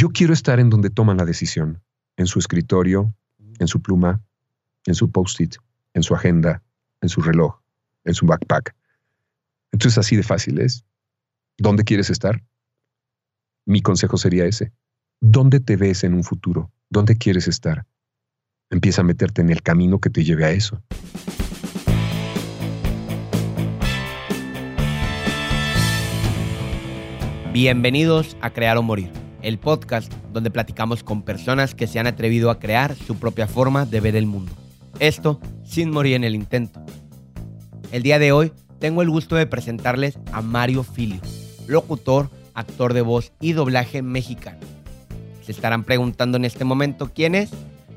Yo quiero estar en donde toman la decisión, en su escritorio, en su pluma, en su post-it, en su agenda, en su reloj, en su backpack. Entonces así de fácil es. ¿Dónde quieres estar? Mi consejo sería ese. ¿Dónde te ves en un futuro? ¿Dónde quieres estar? Empieza a meterte en el camino que te lleve a eso. Bienvenidos a Crear o Morir, el podcast donde platicamos con personas que se han atrevido a crear su propia forma de ver el mundo. Esto sin morir en el intento. El día de hoy tengo el gusto de presentarles a Mario Filio, locutor, actor de voz y doblaje mexicano. Se estarán preguntando en este momento quién es,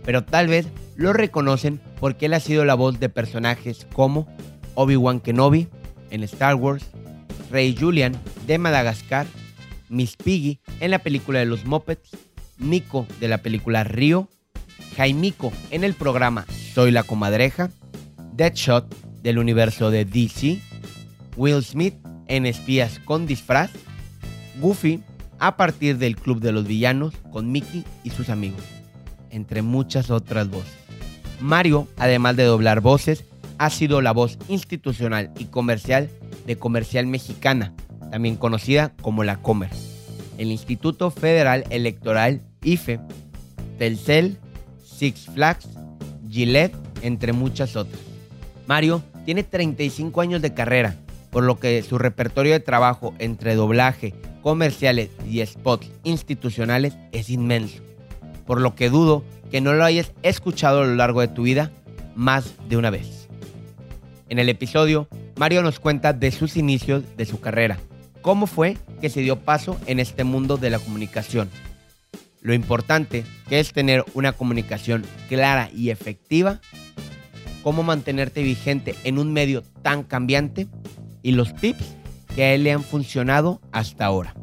pero tal vez lo reconocen porque él ha sido la voz de personajes como Obi-Wan Kenobi en Star Wars, Rey Julian de Madagascar Miss Piggy en la película de los Muppets, Nico de la película Río, Jaimico en el programa Soy la Comadreja, Deadshot del universo de DC, Will Smith en Espías con disfraz, Goofy a partir del Club de los Villanos con Mickey y sus amigos, entre muchas otras voces. Mario, además de doblar voces, ha sido la voz institucional y comercial de Comercial Mexicana, también conocida como la Comer, el Instituto Federal Electoral IFE, Telcel, Six Flags, Gillette, entre muchas otras. Mario tiene 35 años de carrera, por lo que su repertorio de trabajo entre doblaje, comerciales y spots institucionales es inmenso, por lo que dudo que no lo hayas escuchado a lo largo de tu vida más de una vez. En el episodio, Mario nos cuenta de sus inicios de su carrera, cómo fue que se dio paso en este mundo de la comunicación. Lo importante que es tener una comunicación clara y efectiva, cómo mantenerte vigente en un medio tan cambiante y los tips que a él le han funcionado hasta ahora.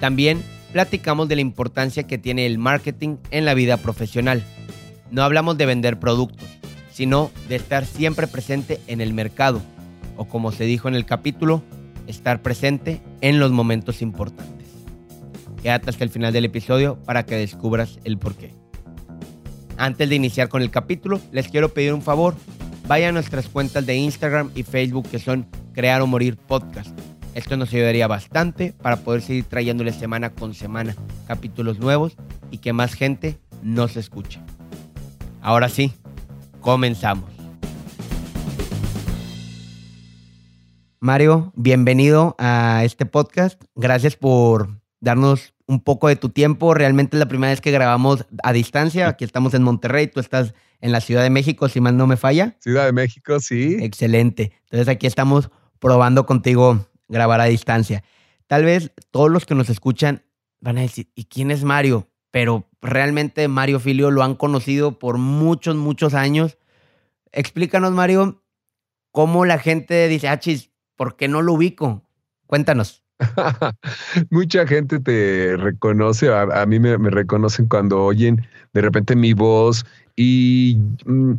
También platicamos de la importancia que tiene el marketing en la vida profesional. No hablamos de vender productos, sino de estar siempre presente en el mercado, o como se dijo en el capítulo, estar presente en los momentos importantes. Quédate hasta el final del episodio para que descubras el porqué. Antes de iniciar con el capítulo, les quiero pedir un favor. Vayan a nuestras cuentas de Instagram y Facebook que son Crear o Morir Podcast. Esto nos ayudaría bastante para poder seguir trayéndoles semana con semana capítulos nuevos y que más gente nos escuche. Ahora sí, comenzamos. Mario, bienvenido a este podcast. Gracias por darnos un poco de tu tiempo. Realmente es la primera vez que grabamos a distancia. Aquí estamos en Monterrey, tú estás en la Ciudad de México, si mal no me falla. Ciudad de México, sí. Excelente. Entonces aquí estamos probando contigo grabar a distancia. Tal vez todos los que nos escuchan van a decir, ¿y quién es Mario? Pero realmente Mario Filio lo han conocido por muchos, muchos años. Explícanos, Mario, cómo la gente dice, ah, chis, ¿por qué no lo ubico? Cuéntanos. Mucha gente te reconoce, a, mí me, reconocen cuando oyen de repente mi voz y mm,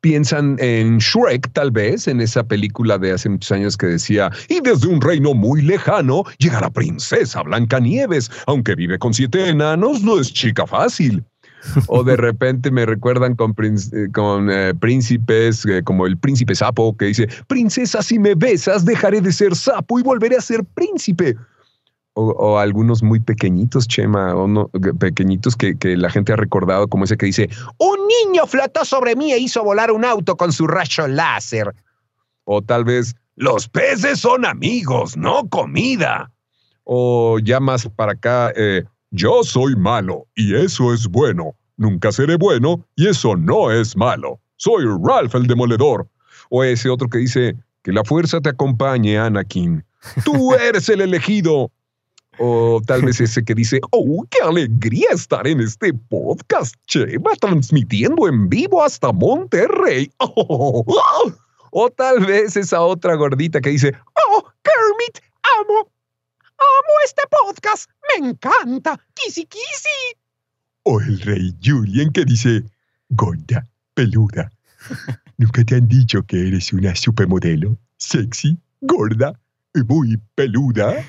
piensan en Shrek tal vez, en esa película de hace muchos años que decía, y desde un reino muy lejano llega la princesa Blancanieves, aunque vive con siete enanos, no es chica fácil o de repente me recuerdan con, eh, eh, príncipes eh, como el príncipe sapo que dice, princesa, si me besas, dejaré de ser sapo y volveré a ser príncipe. O, algunos muy pequeñitos, Chema, o no, pequeñitos que, que, la gente ha recordado, como ese que dice, un niño flotó sobre mí e hizo volar un auto con su rayo láser. O tal vez, los peces son amigos, no comida. O ya más para acá, yo soy malo y eso es bueno. Nunca seré bueno y eso no es malo. Soy Ralph el Demoledor. O ese otro que dice, que la fuerza te acompañe, Anakin. Tú eres el elegido. O tal vez ese que dice, oh, qué alegría estar en este podcast, Chema, transmitiendo en vivo hasta Monterrey. O tal vez esa otra gordita que dice, oh, Kermit, amo, amo este podcast, me encanta, kisi kisi. O el rey Julian que dice, gorda, peluda. ¿Nunca te han dicho que eres una supermodelo? Sexy, gorda y muy peluda.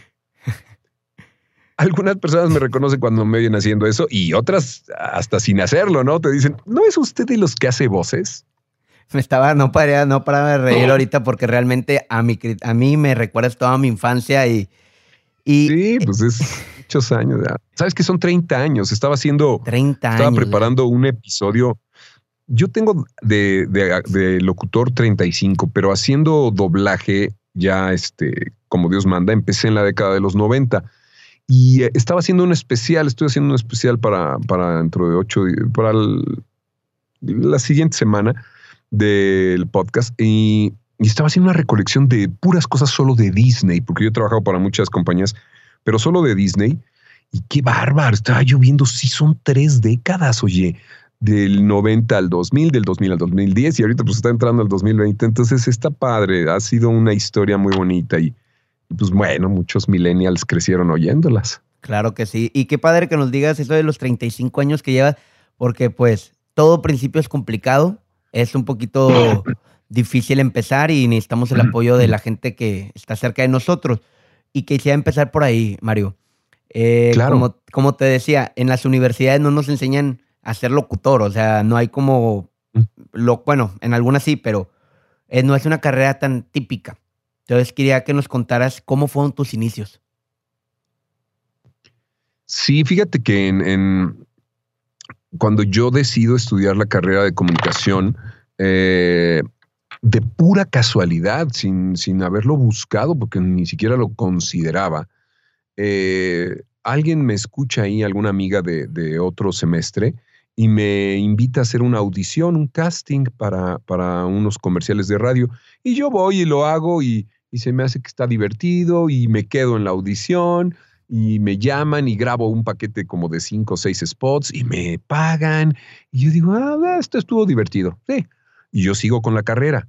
algunas personas me reconocen cuando me vienen haciendo eso y otras hasta sin hacerlo, ¿no? Te dicen, ¿no es usted de los que hace voces? Me estaba, no para, no para de reír ahorita porque realmente a, mi, a mí me recuerdas toda mi infancia y, y... Sí, pues es muchos años ya. ¿Sabes que son 30 años? Estaba haciendo... 30 años. Estaba preparando un episodio. Yo tengo de, de, de locutor 35, pero haciendo doblaje ya, este, como Dios manda, empecé en la década de los 90 y eh, estaba haciendo un especial, estoy haciendo un especial para, para dentro de ocho, para la siguiente semana del podcast y, estaba haciendo una recolección de puras cosas solo de Disney, porque yo he trabajado para muchas compañías, pero solo de Disney. Y qué bárbaro, estaba yo viendo, sí son tres décadas, oye, del 90 al 2000, del 2000 al 2010 y ahorita pues está entrando al 2020, entonces está padre, ha sido una historia muy bonita y pues bueno, muchos millennials crecieron oyéndolas. Claro que sí. Y qué padre que nos digas eso de los 35 años que llevas, porque pues todo principio es complicado, es un poquito difícil empezar y necesitamos el apoyo de la gente que está cerca de nosotros. Y quisiera empezar por ahí, Mario. Eh, claro. como, como te decía, en las universidades no nos enseñan a ser locutor, o sea, no hay como, mm. lo, bueno, en algunas sí, pero eh, no es una carrera tan típica. Entonces quería que nos contaras cómo fueron tus inicios. Sí, fíjate que en, cuando yo decido estudiar la carrera de comunicación, eh, de pura casualidad, sin, sin, haberlo buscado, porque ni siquiera lo consideraba, eh, alguien me escucha ahí, alguna amiga de, de, otro semestre, y me invita a hacer una audición, un casting para, para unos comerciales de radio. Y yo voy y lo hago y, y se me hace que está divertido y me quedo en la audición y me llaman y grabo un paquete como de cinco o seis spots y me pagan. Y yo digo, ah, esto estuvo divertido. Sí. Y yo sigo con la carrera.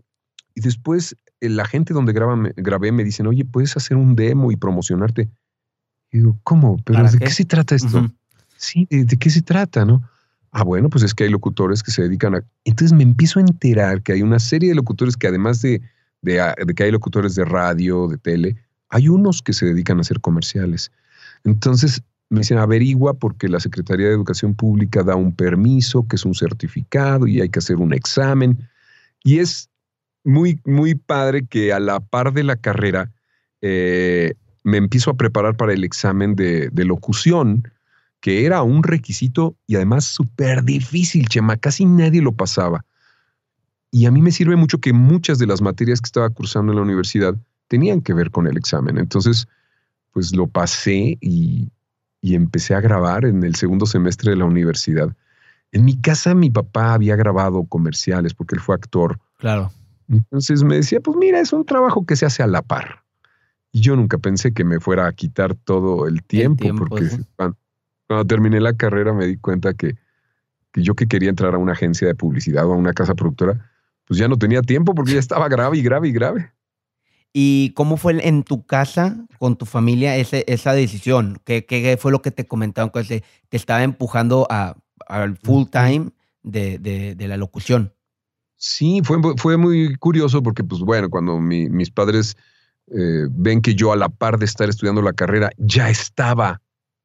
Y después eh, la gente donde grabé me dicen, oye, ¿puedes hacer un demo y promocionarte? Y digo, ¿cómo? ¿Pero de qué? se trata esto? Sí, ¿de, ¿de, qué se trata, no? Ah, bueno, pues es que hay locutores que se dedican a... Entonces me empiezo a enterar que hay una serie de locutores que además de de, que hay locutores de radio, de tele, hay unos que se dedican a hacer comerciales. Entonces me dicen, averigua porque la Secretaría de Educación Pública da un permiso, que es un certificado y hay que hacer un examen. Y es muy, muy padre que a la par de la carrera eh, me empiezo a preparar para el examen de, de locución, que era un requisito y además súper difícil, Chema, casi nadie lo pasaba. Y a mí me sirve mucho que muchas de las materias que estaba cursando en la universidad tenían que ver con el examen. Entonces, pues lo pasé y, empecé a grabar en el segundo semestre de la universidad. En mi casa mi papá había grabado comerciales porque él fue actor. Claro. Entonces me decía, pues mira, es un trabajo que se hace a la par. Y yo nunca pensé que me fuera a quitar todo el tiempo, porque cuando, terminé la carrera me di cuenta que, que, yo que quería entrar a una agencia de publicidad o a una casa productora, pues ya no tenía tiempo porque ya estaba grave y grave y grave. ¿Y cómo fue en tu casa, con tu familia, ese, esa decisión? ¿Qué, ¿Qué, fue lo que te comentaron que te estaba empujando al full time de, de, la locución? Sí, fue, fue muy curioso porque, pues bueno, cuando mis padres eh, ven que yo a la par de estar estudiando la carrera ya estaba,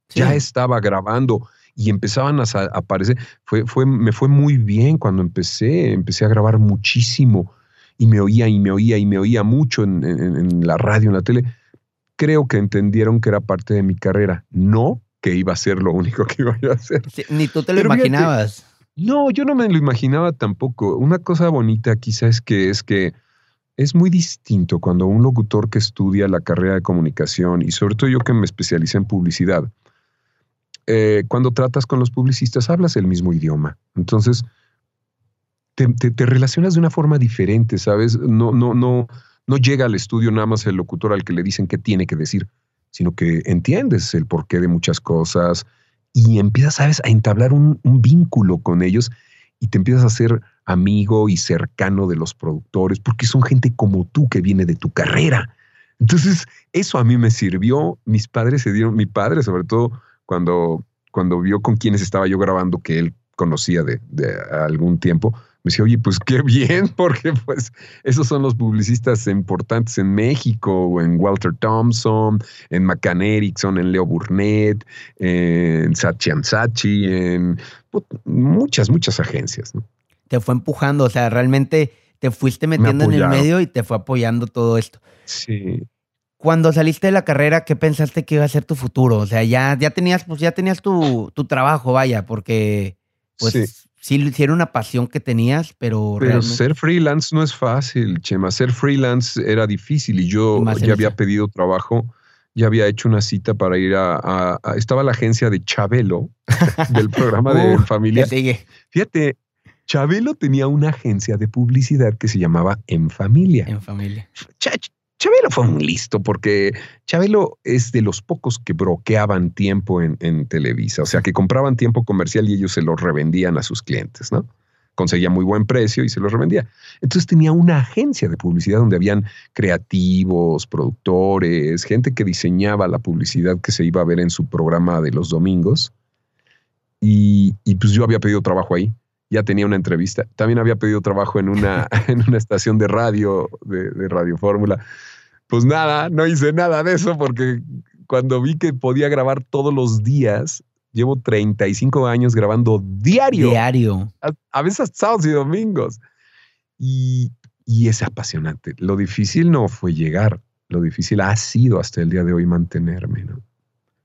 ya estaba grabando y empezaban a, aparecer. Fue, fue, me fue muy bien cuando empecé, empecé a grabar muchísimo y me oía y me oía y me oía mucho en, la radio, en la tele. Creo que entendieron que era parte de mi carrera, no que iba a ser lo único que iba a hacer. ni tú te lo imaginabas. No, yo no me lo imaginaba tampoco. Una cosa bonita quizás es que es que es muy distinto cuando un locutor que estudia la carrera de comunicación y sobre todo yo que me especialicé en publicidad, eh, cuando tratas con los publicistas hablas el mismo idioma. Entonces, te, relacionas de una forma diferente, ¿sabes? No, no, no, no llega al estudio nada más el locutor al que le dicen qué tiene que decir, sino que entiendes el porqué de muchas cosas y empiezas, ¿sabes?, a entablar un, vínculo con ellos y te empiezas a ser amigo y cercano de los productores, porque son gente como tú que viene de tu carrera. Entonces, eso a mí me sirvió. Mis padres se dieron, mi padre sobre todo, cuando, cuando vio con quienes estaba yo grabando, que él conocía de, algún tiempo, me decía, oye, pues qué bien, porque pues esos son los publicistas importantes en México, en Walter Thompson, en McCann Erickson, en Leo Burnett, en Sachian Sachi, en muchas, muchas agencias. ¿no? Te fue empujando, o sea, realmente te fuiste metiendo en el medio y te fue apoyando todo esto. Sí. Cuando saliste de la carrera, ¿qué pensaste que iba a ser tu futuro? O sea, ya, ya tenías, pues ya tenías tu, tu trabajo, vaya, porque pues sí. Era una pasión que tenías, pero. Pero ser freelance no es fácil, Chema. Ser freelance era difícil y yo ya había pedido trabajo, ya había hecho una cita para ir a. estaba la agencia de Chabelo, del programa de uh, Familia. Fíjate, Chabelo tenía una agencia de publicidad que se llamaba En Familia. En Familia. Chabelo fue muy listo porque Chabelo es de los pocos que bloqueaban tiempo en, Televisa, o sea, que compraban tiempo comercial y ellos se lo revendían a sus clientes, ¿no? Conseguía muy buen precio y se los revendía. Entonces tenía una agencia de publicidad donde habían creativos, productores, gente que diseñaba la publicidad que se iba a ver en su programa de los domingos. Y, pues yo había pedido trabajo ahí ya tenía una entrevista. También había pedido trabajo en una, en una estación de radio, de, de Radio Fórmula. Pues nada, no hice nada de eso porque cuando vi que podía grabar todos los días, llevo 35 años grabando diario. Diario. A, veces sábados y domingos. Y, y es apasionante. Lo difícil no fue llegar, lo difícil ha sido hasta el día de hoy mantenerme, ¿no?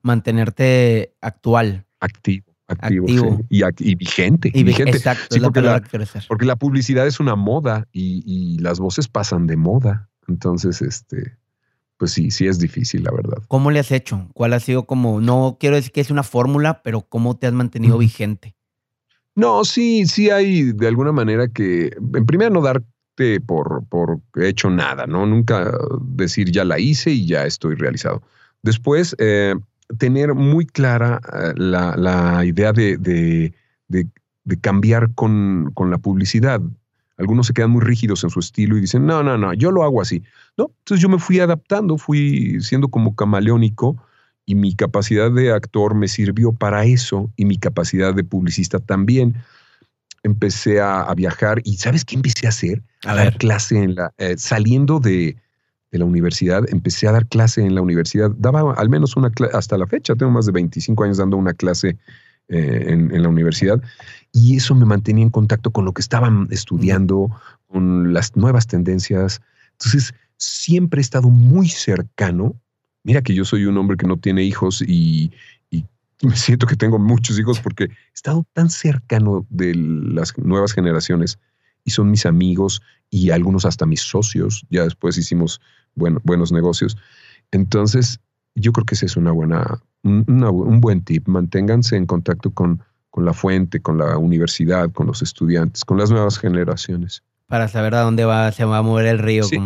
Mantenerte actual. Activo. Activo, y, y, vigente. Y, vigente. Exacto, porque, la, porque, la, publicidad es una moda y, y, las voces pasan de moda. Entonces, este, pues sí, sí es difícil, la verdad. ¿Cómo le has hecho? ¿Cuál ha sido como, no quiero decir que es una fórmula, pero cómo te has mantenido vigente? No, sí, sí hay de alguna manera que, en primer no darte por, por hecho nada, ¿no? Nunca decir ya la hice y ya estoy realizado. Después, eh, tener muy clara eh, la, la idea de, de, de, de cambiar con, con la publicidad. Algunos se quedan muy rígidos en su estilo y dicen, no, no, no, yo lo hago así. No, entonces yo me fui adaptando, fui siendo como camaleónico y mi capacidad de actor me sirvió para eso y mi capacidad de publicista también. Empecé a, viajar y ¿sabes qué empecé a hacer? A, dar clase en la, eh, saliendo de, de, la universidad, empecé a dar clase en la universidad. Daba al menos una clase, hasta la fecha, tengo más de 25 años dando una clase eh, en, la universidad y eso me mantenía en contacto con lo que estaban estudiando, con las nuevas tendencias. Entonces, siempre he estado muy cercano. Mira que yo soy un hombre que no tiene hijos y, me siento que tengo muchos hijos porque he estado tan cercano de las nuevas generaciones y son mis amigos y algunos hasta mis socios. Ya después hicimos bueno, buenos negocios. Entonces, yo creo que ese es una buena, un buen tip. Manténganse en contacto con, con la fuente, con la universidad, con los estudiantes, con las nuevas generaciones. Para saber a dónde va, se va a mover el río. Sí,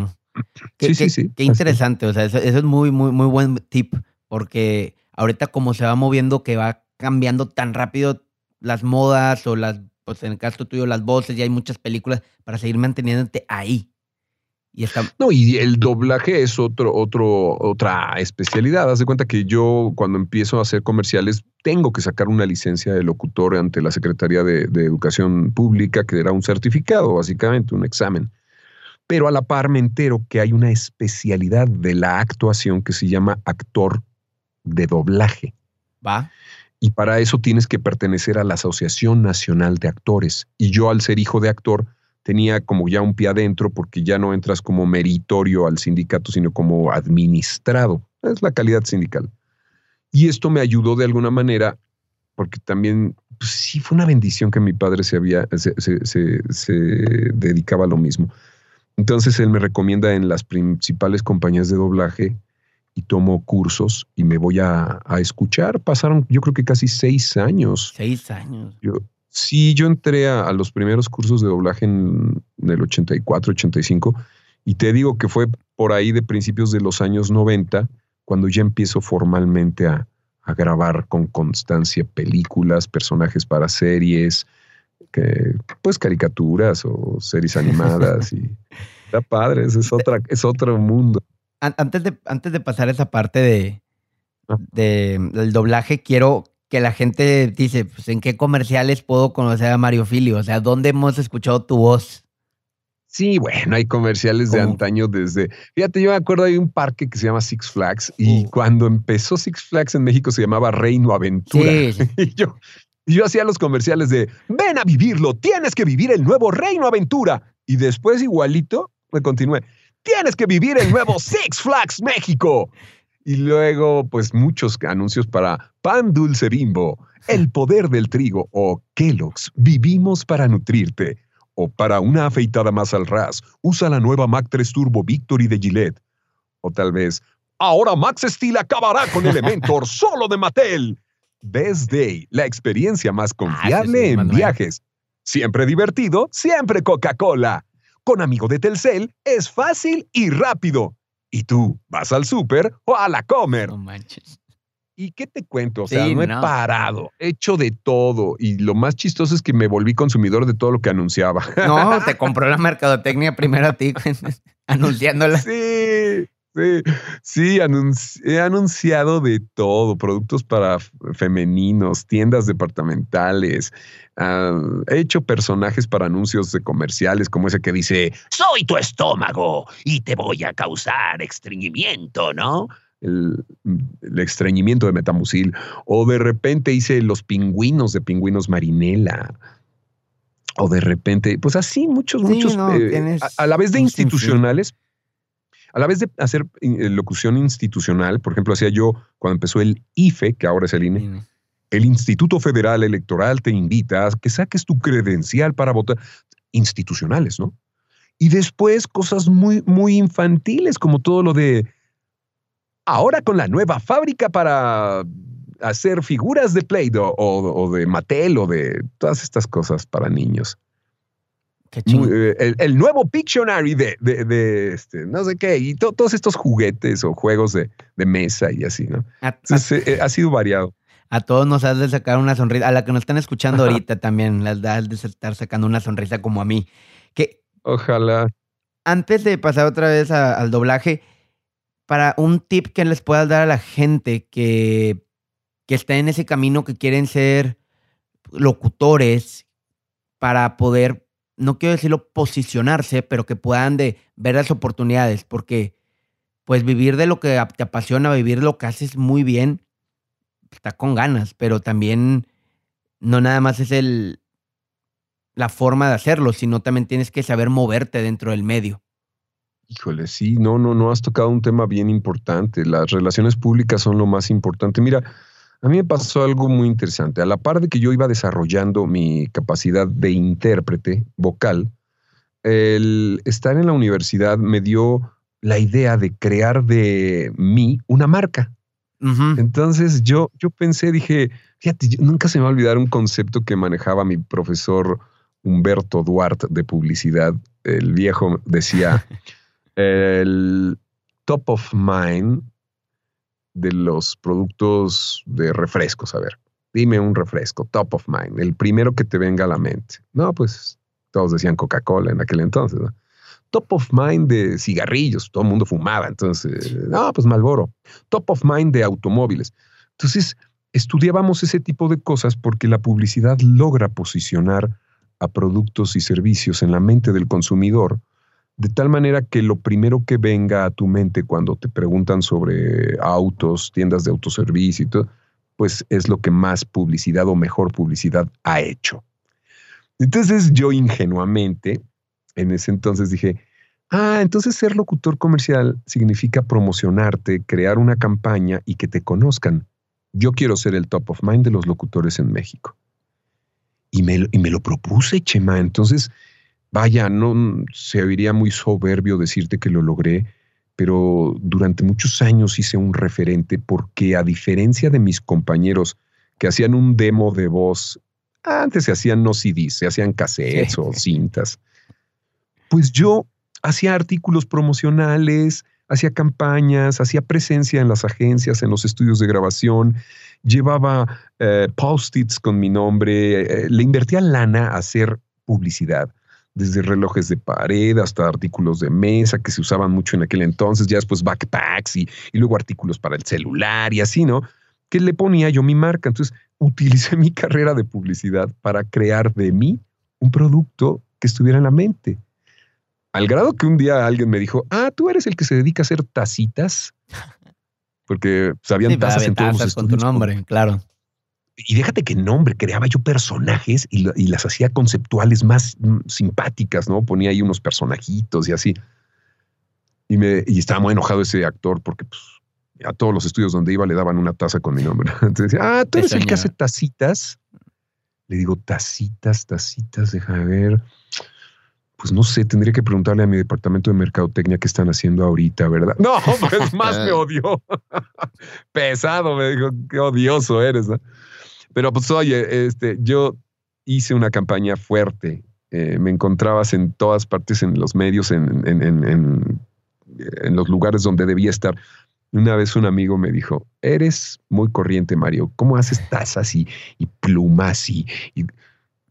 qué, sí, sí, Qué interesante, o sea, eso, es muy, muy, muy buen tip, porque ahorita como se va moviendo, que va cambiando tan rápido las modas o las, pues en el caso tuyo, las voces, ya hay muchas películas para seguir manteniéndote ahí. No, y el doblaje es otro, otro, otra especialidad. Haz de cuenta que yo cuando empiezo a hacer comerciales tengo que sacar una licencia de locutor ante la Secretaría de, Educación Pública, que era un certificado, básicamente, un examen. Pero a la par me entero que hay una especialidad de la actuación que se llama actor de doblaje. Va. Y para eso tienes que pertenecer a la Asociación Nacional de Actores. Y yo, al ser hijo de actor, tenía como ya un pie adentro porque ya no entras como meritorio al sindicato, sino como administrado. Es la calidad sindical. Y esto me ayudó de alguna manera porque también pues, sí fue una bendición que mi padre se, había, se, se, dedicaba a lo mismo. Entonces él me recomienda en las principales compañías de doblaje y tomo cursos y me voy a, a, escuchar. Pasaron yo creo que casi seis años. Seis años. Yo, Sí, yo entré a, los primeros cursos de doblaje en, el 84, 85 y te digo que fue por ahí de principios de los años 90 cuando ya empiezo formalmente a, grabar con constancia películas, personajes para series, que, pues caricaturas o series animadas y está padre, es, otra, es otro mundo. Antes de, antes de pasar esa parte de, ah. de, del doblaje, quiero que la gente dice, pues, ¿en qué comerciales puedo conocer a Mario Filio? O sea, ¿dónde hemos escuchado tu voz? Sí, bueno, hay comerciales de antaño desde. Fíjate, yo me acuerdo hay un parque que se llama Six Flags y uh. cuando empezó Six Flags en México se llamaba Reino Aventura. y yo, yo hacía los comerciales de ven a vivirlo, tienes que vivir el nuevo Reino Aventura. Y después, igualito, me continué. Tienes que vivir el nuevo Six Flags México. Y luego, pues muchos anuncios para Pan Dulce Bimbo, El Poder del Trigo o Kellogg's, Vivimos para Nutrirte o para una afeitada más al ras, usa la nueva Mac 3 Turbo Victory de Gillette. O tal vez, ahora Max Steel acabará con Elementor solo de Mattel. Best Day, la experiencia más ah, confiable en viajes. Siempre divertido, siempre Coca-Cola. Con amigo de Telcel es fácil y rápido. ¿Y tú vas al súper o a la comer? No manches. ¿Y qué te cuento? O sea, no he parado, he hecho de todo. Y lo más chistoso es que me volví consumidor de todo lo que anunciaba. No, te compró la mercadotecnia primero a ti, anunciándola. Sí, sí, sí, he anunciado de todo, productos para femeninos, tiendas departamentales. Ah, he hecho personajes para anuncios de comerciales, como ese que dice, soy tu estómago y te voy a causar estreñimiento, ¿no? el, estreñimiento de metamucil, o de repente hice los pingüinos de pingüinos marinela, o de repente, pues así muchos, muchos, eh, a, la vez de institucionales, a la vez de hacer eh, locución institucional, por ejemplo, hacía yo cuando empezó el IFE, que ahora es el INE, el Instituto Federal Electoral te invita a que saques tu credencial para votar, institucionales, ¿no? Y después cosas muy, muy infantiles, como todo lo de Ahora con la nueva fábrica para hacer figuras de Play-Doh o, de Mattel o de todas estas cosas para niños. Qué eh, el, nuevo Pictionary de, este, no sé qué, y todos estos juguetes o juegos de, mesa y así, ¿no? Eh, ha sido variado. A todos nos has de sacar una sonrisa, a la que nos están escuchando ahorita también, las has de estar sacando una sonrisa como a mí. Que, Ojalá. Antes de pasar otra vez al doblaje, para un tip que les puedas dar a la gente que, que está en ese camino, que quieren ser locutores para poder, no quiero decirlo posicionarse, pero que puedan de ver las oportunidades, porque pues vivir de lo que te apasiona, vivir lo que haces muy bien, está con ganas, pero también no nada más es el la forma de hacerlo, sino también tienes que saber moverte dentro del medio. Híjole, sí, no, no, no has tocado un tema bien importante. Las relaciones públicas son lo más importante. Mira, a mí me pasó algo muy interesante. A la par de que yo iba desarrollando mi capacidad de intérprete vocal, el estar en la universidad me dio la idea de crear de mí una marca. Entonces yo, yo pensé, dije, fíjate, nunca se me va a olvidar un concepto que manejaba mi profesor Humberto Duarte de publicidad. El viejo decía, el top of mind de los productos de refrescos. A ver, dime un refresco, top of mind, el primero que te venga a la mente. No, pues todos decían Coca-Cola en aquel entonces. Top of mind de cigarrillos, todo el mundo fumaba, entonces, no, pues Malboro. Top of mind de automóviles. Entonces, estudiábamos ese tipo de cosas porque la publicidad logra posicionar a productos y servicios en la mente del consumidor de tal manera que lo primero que venga a tu mente cuando te preguntan sobre autos, tiendas de autoservicio y todo, pues es lo que más publicidad o mejor publicidad ha hecho. Entonces yo ingenuamente, en ese entonces dije, ah, entonces ser locutor comercial significa promocionarte, crear una campaña y que te conozcan. Yo quiero ser el top of mind de los locutores en México. Y me, y me lo propuse, Chema. Entonces Vaya, no se oiría muy soberbio decirte que lo logré, pero durante muchos años hice un referente porque a diferencia de mis compañeros que hacían un demo de voz, antes se hacían no CDs, se hacían cassettes o cintas, pues yo hacía artículos promocionales, hacía campañas, hacía presencia en las agencias, en los estudios de grabación, llevaba eh, post-its con mi nombre, eh, le invertía lana a hacer publicidad desde relojes de pared hasta artículos de mesa que se usaban mucho en aquel entonces, ya después backpacks y, luego artículos para el celular y así, ¿no? Que le ponía yo mi marca. Entonces, utilicé mi carrera de publicidad para crear de mí un producto que estuviera en la mente. Al grado que un día alguien me dijo, ah, tú eres el que se dedica a hacer tacitas. Porque sabían Sí, tazas en todos los tazas con tu nombre, claro. Y déjate que nombre, creaba yo personajes y, lo- y las hacía conceptuales más mm, simpáticas, ¿no? Ponía ahí unos personajitos y así. Y, me, y estaba muy enojado ese actor porque pues, a todos los estudios donde iba le daban una taza con mi nombre. Entonces decía, ah, tú eres el que hace tacitas. Le digo, tacitas, tacitas, déjame ver. Pues no sé, tendría que preguntarle a mi departamento de mercadotecnia qué están haciendo ahorita, ¿verdad? No, pues más me odió. Pesado, me dijo, qué odioso eres, ¿no? Pero pues oye, este, yo hice una campaña fuerte. Eh, me encontrabas en todas partes, en los medios, en, en, en, en, los lugares donde debía estar. Una vez un amigo me dijo, eres muy corriente, Mario. ¿Cómo haces tazas y, plumas? Y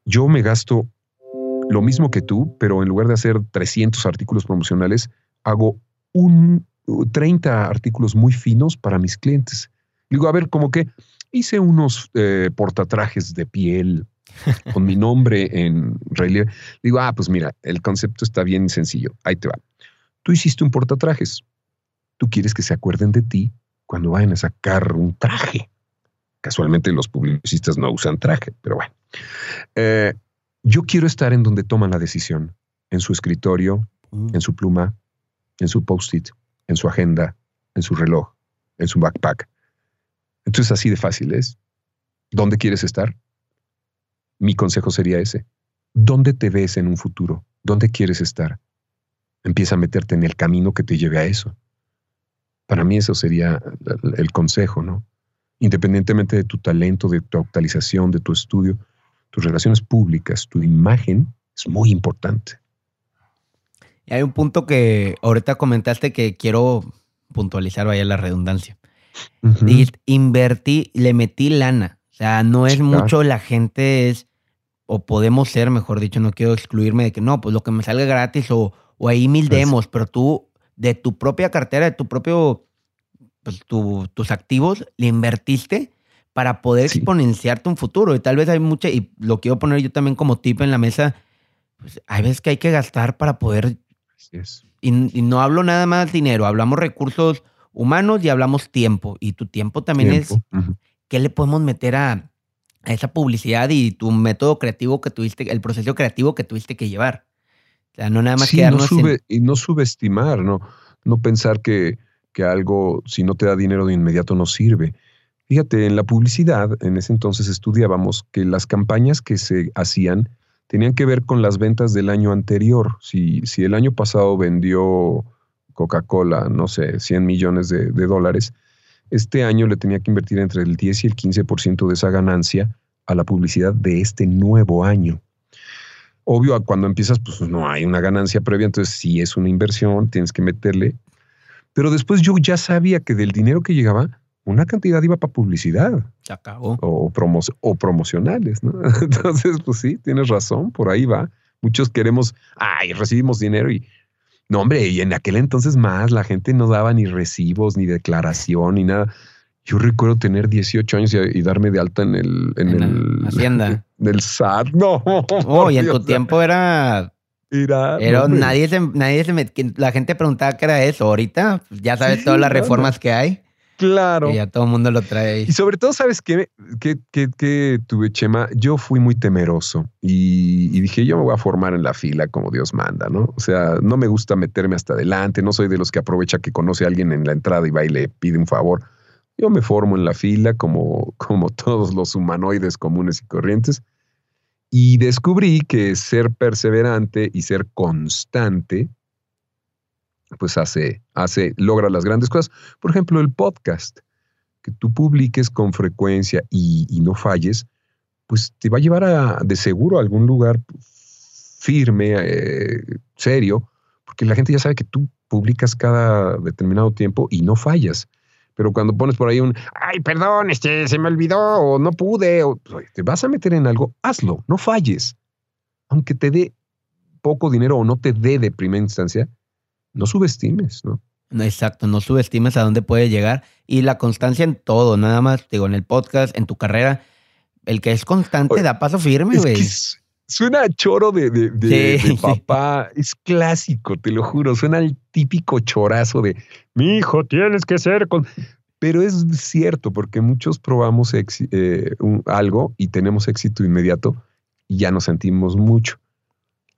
yo me gasto lo mismo que tú, pero en lugar de hacer 300 artículos promocionales, hago un 30 artículos muy finos para mis clientes. Digo, a ver, como que hice unos eh, portatrajes de piel con mi nombre en relieve. Digo, ah, pues mira, el concepto está bien sencillo. Ahí te va. Tú hiciste un portatrajes. Tú quieres que se acuerden de ti cuando vayan a sacar un traje. Casualmente los publicistas no usan traje, pero bueno. Eh, yo quiero estar en donde toman la decisión, en su escritorio, Mm. en su pluma, en su post-it, en su agenda, en su reloj, en su backpack. Entonces así de fácil es. ¿Dónde quieres estar? Mi consejo sería ese. ¿Dónde te ves en un futuro? ¿Dónde quieres estar? Empieza a meterte en el camino que te lleve a eso. Para mí eso sería el- consejo, ¿no? Independientemente de tu talento, de tu actualización, de tu estudio, tus relaciones públicas, tu imagen es muy importante. Y hay un punto que ahorita comentaste que quiero puntualizar, vaya la redundancia. Dijiste, invertí, le metí lana. O sea, no es claro. mucho, la gente es, o podemos ser, mejor dicho, no quiero excluirme de que no, pues lo que me salga gratis o, o ahí mil Pues- demos, pero tú, de tu propia cartera, de tu propio, pues tu- tus activos, le invertiste para poder Sí. exponenciarte un futuro. Y tal vez hay mucha, y lo quiero poner yo también como tip en la mesa, pues hay veces que hay que gastar para poder Así es. y, y no hablo nada más dinero, hablamos recursos humanos y hablamos tiempo. Y tu tiempo también es. Ujú. qué le podemos meter a, a esa publicidad y tu método creativo que tuviste, el proceso creativo que tuviste que llevar. O sea, no nada más Sí, no quedarnos en- y no subestimar, no, no pensar que, que algo, si no te da dinero de inmediato, no sirve. Fíjate, en la publicidad, en ese entonces estudiábamos que las campañas que se hacían tenían que ver con las ventas del año anterior. Si, si el año pasado vendió Coca-Cola, no sé, 100 millones de, de dólares, este año le tenía que invertir entre el 10 y el 15% de esa ganancia a la publicidad de este nuevo año. Obvio, cuando empiezas, pues no hay una ganancia previa, entonces sí es una inversión, tienes que meterle. Pero después yo ya sabía que del dinero que llegaba, una cantidad iba para publicidad Se acabó. o, promo- o promocionales, ¿no? Entonces, pues sí, tienes razón, por ahí va. Muchos queremos, ay, recibimos dinero y, no, hombre, y en aquel entonces más, la gente no daba ni recibos, ni declaración, ni nada. Yo recuerdo tener 18 años y, y darme de alta en el, en, En la el Hacienda. en el SAT. No. Oh, y en tu tiempo era, Era, hombre. nadie se, nadie se met- la gente preguntaba qué era eso. Ahorita ya sabes Sí, todas las no. reformas que hay Claro. y ya todo el mundo lo trae ahí. Y sobre todo, ¿sabes qué? ¿Qué, qué- qué tuve, Chema? Yo fui muy temeroso y, y dije, yo me voy a formar en la fila como Dios manda, ¿no? O sea, no me gusta meterme hasta adelante, no soy de los que aprovecha que conoce a alguien en la entrada y va y le pide un favor. Yo me formo en la fila como, como todos los humanoides comunes y corrientes y descubrí que ser perseverante y ser constante pues hace, hace, logra las grandes cosas. Por ejemplo, el podcast, que tú publiques con frecuencia y, no falles, pues te va a llevar de seguro a algún lugar firme, eh, serio, porque la gente ya sabe que tú publicas cada determinado tiempo y no fallas. Pero cuando pones por ahí un, ay, perdón, este, se me olvidó o no pude, o pues, te vas a meter en algo, hazlo, no falles. Aunque te dé poco dinero o no te dé de primera instancia, no subestimes, ¿no? No, Exacto, no subestimes a dónde puede llegar y la constancia en todo, nada más, digo, en el podcast, en tu carrera. El que es constante da paso firme, güey. suena a choro de, de, papá. Es clásico, te lo juro. Suena el típico chorazo de mi hijo, tienes que ser con. Pero es cierto, porque muchos probamos eh, algo y tenemos éxito inmediato y ya nos sentimos mucho.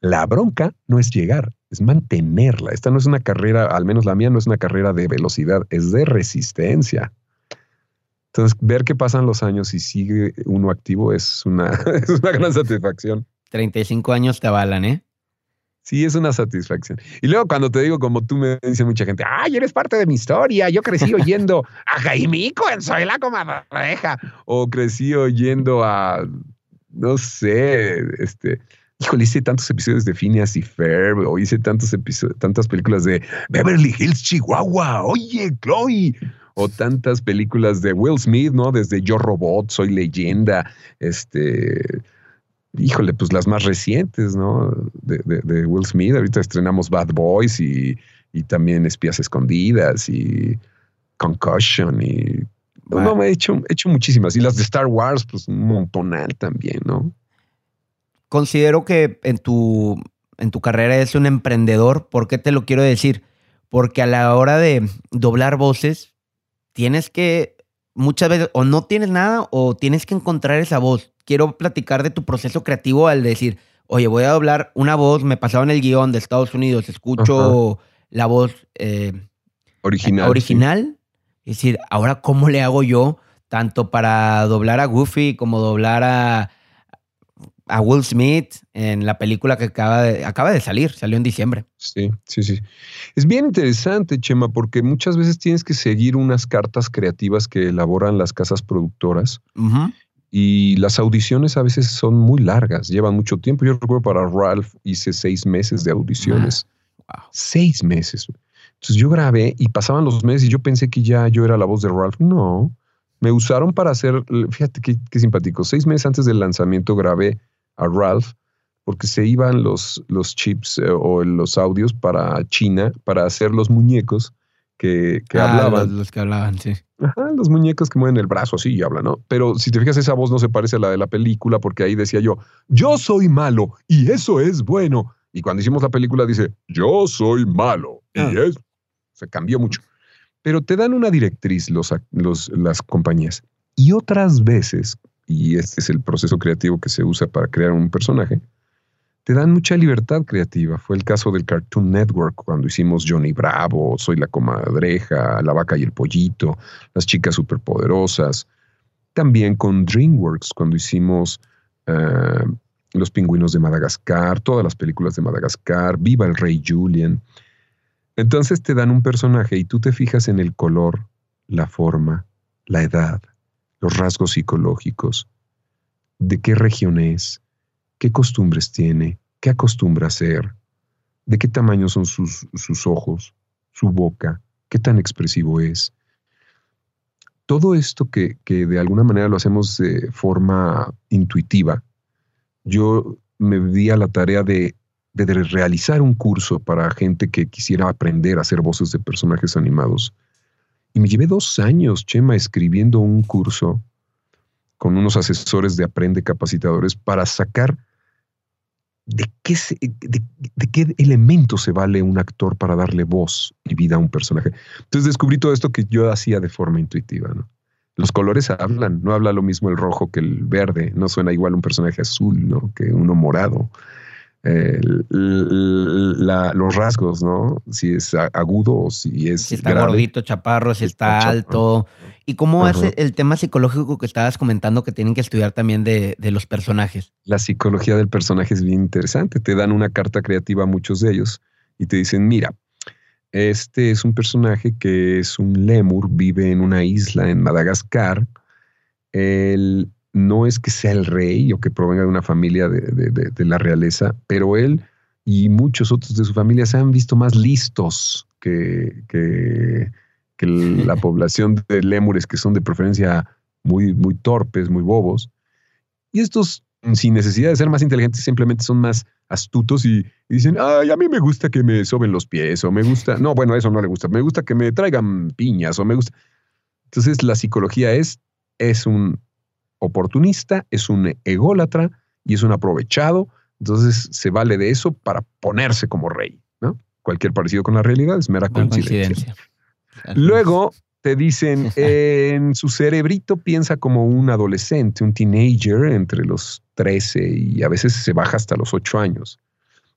La bronca no es llegar, es mantenerla. Esta no es una carrera, al menos la mía no es una carrera de velocidad, es de resistencia. Entonces, ver que pasan los años y sigue uno activo es una, es una gran satisfacción. 35 años te avalan, ¿eh? Sí, es una satisfacción. Y luego cuando te digo, como tú me dice mucha gente, ay, eres parte de mi historia. Yo crecí oyendo a Jaimico en Soy la Comadreja. O crecí oyendo a, no sé, este, híjole, hice tantos episodios de Phineas y Ferb, o hice tantos episodios, tantas películas de Beverly Hills, Chihuahua, oye, Chloe, o tantas películas de Will Smith, ¿no? Desde Yo Robot, Soy Leyenda, este, híjole, pues las más recientes, ¿no? De, Will Smith, ahorita estrenamos Bad Boys y, también Espías Escondidas y Concussion y... No, me he hecho, he hecho muchísimas. Y las de Star Wars, pues un montonal también, ¿no? Considero que en tu, en tu carrera eres un emprendedor. ¿Por qué te lo quiero decir? Porque a la hora de doblar voces, tienes que muchas veces o no tienes nada o tienes que encontrar esa voz. Quiero platicar de tu proceso creativo al decir, oye, voy a doblar una voz, me pasaba en el guion de Estados Unidos, escucho la voz eh, original. original. Es decir, ahora, ¿cómo le hago yo tanto para doblar a Goofy como doblar a, a Will Smith en la película que acaba de, acaba de salir, salió en diciembre. Sí, sí, sí. Es bien interesante, Chema, porque muchas veces tienes que seguir unas cartas creativas que elaboran las casas productoras. Y las audiciones a veces son muy largas, llevan mucho tiempo. Yo recuerdo para Ralph hice seis meses de audiciones. Ah, seis meses. Entonces yo grabé y pasaban los meses y yo pensé que ya yo era la voz de Ralph. No, me usaron para hacer, fíjate qué, qué simpático. Seis meses antes del lanzamiento grabé a Ralph porque se iban los, los chips eh, o los audios para China para hacer los muñecos que, que ah, hablaban. Los, que hablaban, sí. Ajá, los muñecos que mueven el brazo así y hablan, ¿no? Pero si te fijas, esa voz no se parece a la de la película porque ahí decía yo, yo soy malo y eso es bueno. Y cuando hicimos la película dice, yo soy malo y ah. eso. Se cambió mucho. Pero te dan una directriz los, los, las compañías. Y otras veces, y este es el proceso creativo que se usa para crear un personaje, te dan mucha libertad creativa. Fue el caso del Cartoon Network cuando hicimos Johnny Bravo, Soy la comadreja, La vaca y el pollito, Las chicas superpoderosas. También con DreamWorks cuando hicimos eh, Los pingüinos de Madagascar, todas las películas de Madagascar, Viva el rey Julian. Entonces te dan un personaje y tú te fijas en el color, la forma, la edad, los rasgos psicológicos, de qué región es, qué costumbres tiene, qué acostumbra a hacer, de qué tamaño son sus, sus ojos, su boca, qué tan expresivo es. Todo esto que, que de alguna manera lo hacemos de forma intuitiva, yo me di a la tarea de, de realizar un curso para gente que quisiera aprender a hacer voces de personajes animados y me llevé dos años, Chema, escribiendo un curso con unos asesores de Aprende Capacitadores para sacar de qué, de, qué elemento se vale un actor para darle voz y vida a un personaje. Entonces descubrí todo esto que yo hacía de forma intuitiva. Los colores hablan, no habla lo mismo el rojo que el verde, no suena igual un personaje azul que uno morado los rasgos, ¿no? Si es agudo o si es. Si está gordito, chaparro, si está, alto. ¿Y cómo es el tema psicológico que estabas comentando que tienen que estudiar también de, de, los personajes? La psicología del personaje es bien interesante. Te dan una carta creativa a muchos de ellos y te dicen: Mira, este es un personaje que es un lemur, vive en una isla en Madagascar. El, no es que sea el rey o que provenga de una familia de, la realeza, pero él y muchos otros de su familia se han visto más listos que, que, la población de lémures, que son de preferencia muy, muy torpes, muy bobos. Y estos, sin necesidad de ser más inteligentes, simplemente son más astutos y, y, dicen, ay, a mí me gusta que me soben los pies, o me gusta, no, bueno, eso no le gusta, me gusta que me traigan piñas, o me gusta. Entonces, la psicología es, es un, oportunista, es un ególatra y es un aprovechado. Entonces se vale de eso para ponerse como rey, ¿no? Cualquier parecido con la realidad es mera coincidencia. Luego te dicen, en su cerebrito piensa como un adolescente, un teenager entre los 13 y a veces se baja hasta los 8 años.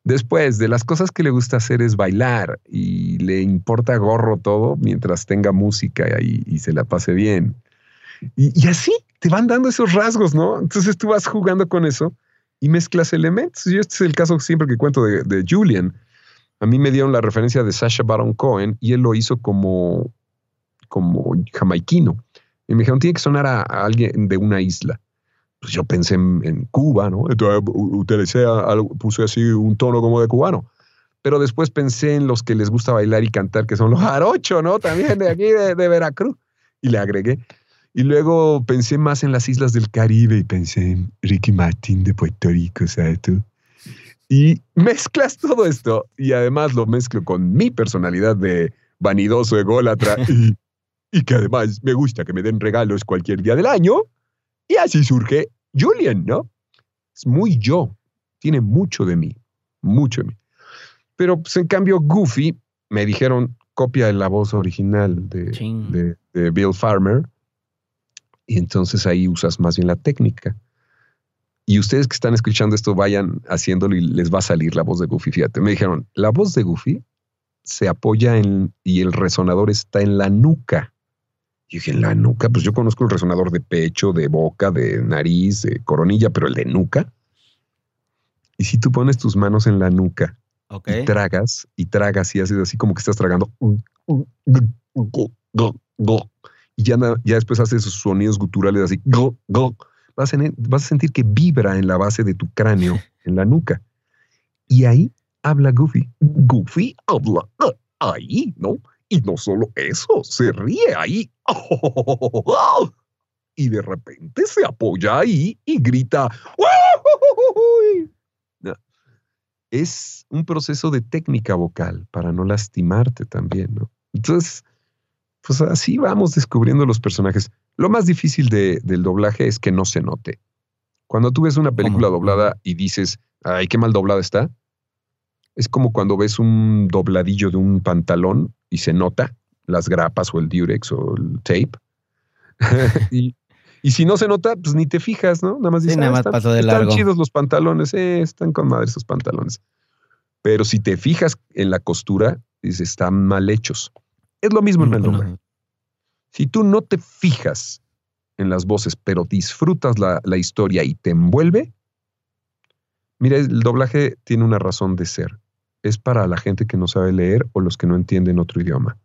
Después, de las cosas que le gusta hacer es bailar y le importa gorro todo mientras tenga música y, y se la pase bien. Y, así te van dando esos rasgos, ¿no? Entonces tú vas jugando con eso y mezclas elementos. Y este es el caso siempre que cuento de, de Julian. A mí me dieron la referencia de Sasha Baron Cohen y él lo hizo como, como jamaiquino. Y me dijeron, tiene que sonar a alguien de una isla pues yo pensé en, Cuba, ¿no? Entonces utilicé algo, puse así un tono como de cubano. Pero después pensé en los que les gusta bailar y cantar, que son los jarochos, ¿no? También de aquí, de, Veracruz. Y le agregué. Y luego pensé más en las islas del Caribe y pensé en Ricky Martin de Puerto Rico, ¿sabes tú? Y mezclas todo esto y además lo mezclo con mi personalidad de vanidoso, ególatra y, y que además me gusta que me den regalos cualquier día del año. Y así surge Julian, ¿no? Es muy yo, tiene mucho de mí, mucho de mí. Pero pues, en cambio Goofy, me dijeron, copia de la voz original de, Bill Farmer, y entonces ahí usas más bien la técnica. Y ustedes que están escuchando esto, vayan haciéndolo y les va a salir la voz de Goofy. Fíjate, me dijeron, la voz de Goofy se apoya en, y el resonador está en la nuca. Y dije, en la nuca, pues yo conozco el resonador de pecho, de boca, de nariz, de coronilla, pero el de nuca. Y si tú pones tus manos en la nuca y tragas y tragas y haces así como que estás tragando, y ya, ya después haces esos sonidos guturales así, vas a, vas a sentir que vibra en la base de tu cráneo, en la nuca. Y ahí habla Goofy. Goofy habla ahí, ¿no? Y no solo eso, se ríe ahí. Y de repente se apoya ahí y grita. Es un proceso de técnica vocal para no lastimarte también, ¿no? Entonces, pues así vamos descubriendo los personajes. Lo más difícil del doblaje es que no se note. Cuando tú ves una película doblada y dices, ay, qué mal doblada está, es como cuando ves un dobladillo de un pantalón y se nota las grapas o el durex o el tape. y, si no se nota, pues ni te fijas, ¿no? Nada más dices, nada ah, más están, paso de están chidos los pantalones, eh, están con madre esos pantalones. Pero si te fijas en la costura, dices, están mal hechos. Es lo mismo en el nombre. Si tú no te fijas en las voces, pero disfrutas la, la historia y te envuelve, mira, el doblaje tiene una razón de ser es para la gente que no sabe leer o los que no entienden otro idioma.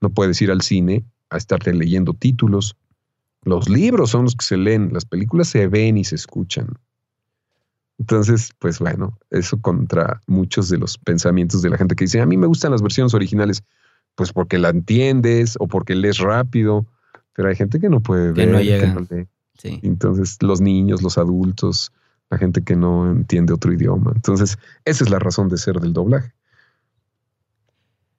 No puedes ir al cine a estarte leyendo títulos. Los libros son los que se leen, las películas se ven y se escuchan. Entonces, pues bueno, eso contra muchos de los pensamientos de la gente que dice, a mí me gustan las versiones originales, pues porque la entiendes o porque lees rápido, pero hay gente que no puede ver, no llega. Entonces, los niños, los adultos, la gente que no entiende otro idioma. Entonces, esa es la razón de ser del doblaje.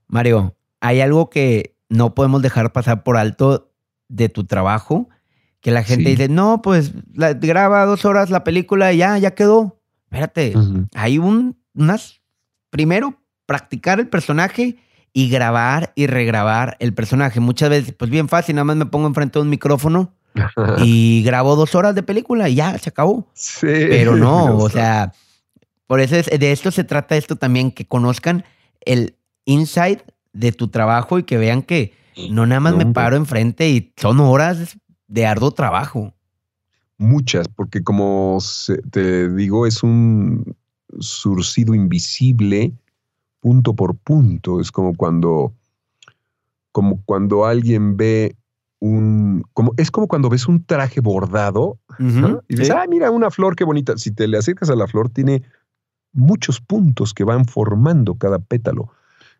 Mario, hay algo que no podemos dejar pasar por alto de tu trabajo, que la gente dice, no, pues graba dos horas la película y ya, ya quedó. Espérate, hay un, unas, primero, practicar el personaje y grabar y regrabar el personaje. Muchas veces, pues bien fácil, nada más me pongo enfrente de un micrófono y grabó dos horas de película y ya se acabó. Sí. Pero no, o sea, por eso de esto se trata esto también, que conozcan el inside de tu trabajo y que vean que no nada más me paro enfrente y son horas de arduo trabajo. Muchas, porque como te digo, es un surcido invisible punto por punto. Es como cuando, como cuando alguien ve un, como, es como cuando ves un traje bordado y dices, ah, mira, una flor, qué bonita. Si te le acercas a la flor, tiene muchos puntos que van formando cada pétalo.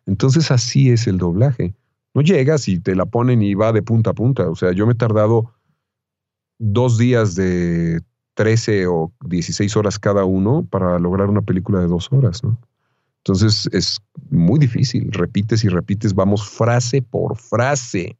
Entonces así es el doblaje. No llegas y te la ponen y va de punta a punta. O sea, yo me he tardado dos días de 13 o 16 horas cada uno para lograr una película de dos horas, ¿no? Entonces es muy difícil. Repites y repites, vamos frase por frase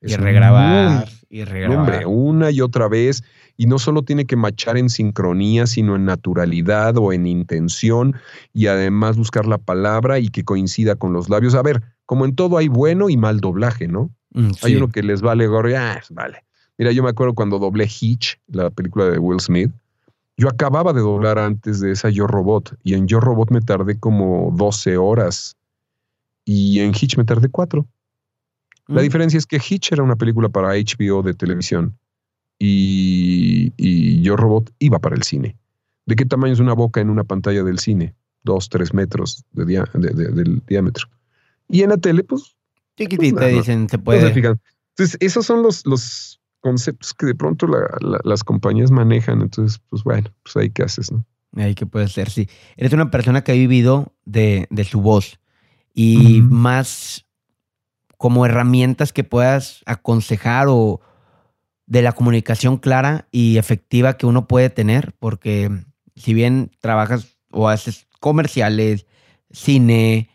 y regrabar, y regrabar. Hombre, una y otra vez. Y no solo tiene que machar en sincronía, sino en naturalidad o en intención. Y además buscar la palabra y que coincida con los labios. A ver, como en todo hay bueno y mal doblaje, ¿no? Mm, Hay sí. uno que les vale gorro, ah, vale. Mira, yo me acuerdo cuando doblé Hitch, la película de Will Smith. Yo acababa de doblar antes de esa Yo Robot y en Yo Robot me tardé como 12 horas y en Hitch me tardé 4. La Mm. diferencia es que Hitch era una película para HBO de televisión y, y Yo Robot iba para el cine. ¿De qué tamaño es una boca en una pantalla del cine? Dos, tres metros de dia- de- de- del diámetro. Y en la tele, pues Chiquitita, no, dicen, se no se puede. Entonces, esos son los, los conceptos que de pronto la- la- las compañías manejan. Entonces, pues bueno, pues ahí qué haces, ¿no? Ahí que puede ser, sí. Eres una persona que ha vivido de, de su voz y más como herramientas que puedas aconsejar o de la comunicación clara y efectiva que uno puede tener, porque si bien trabajas o haces comerciales, cine,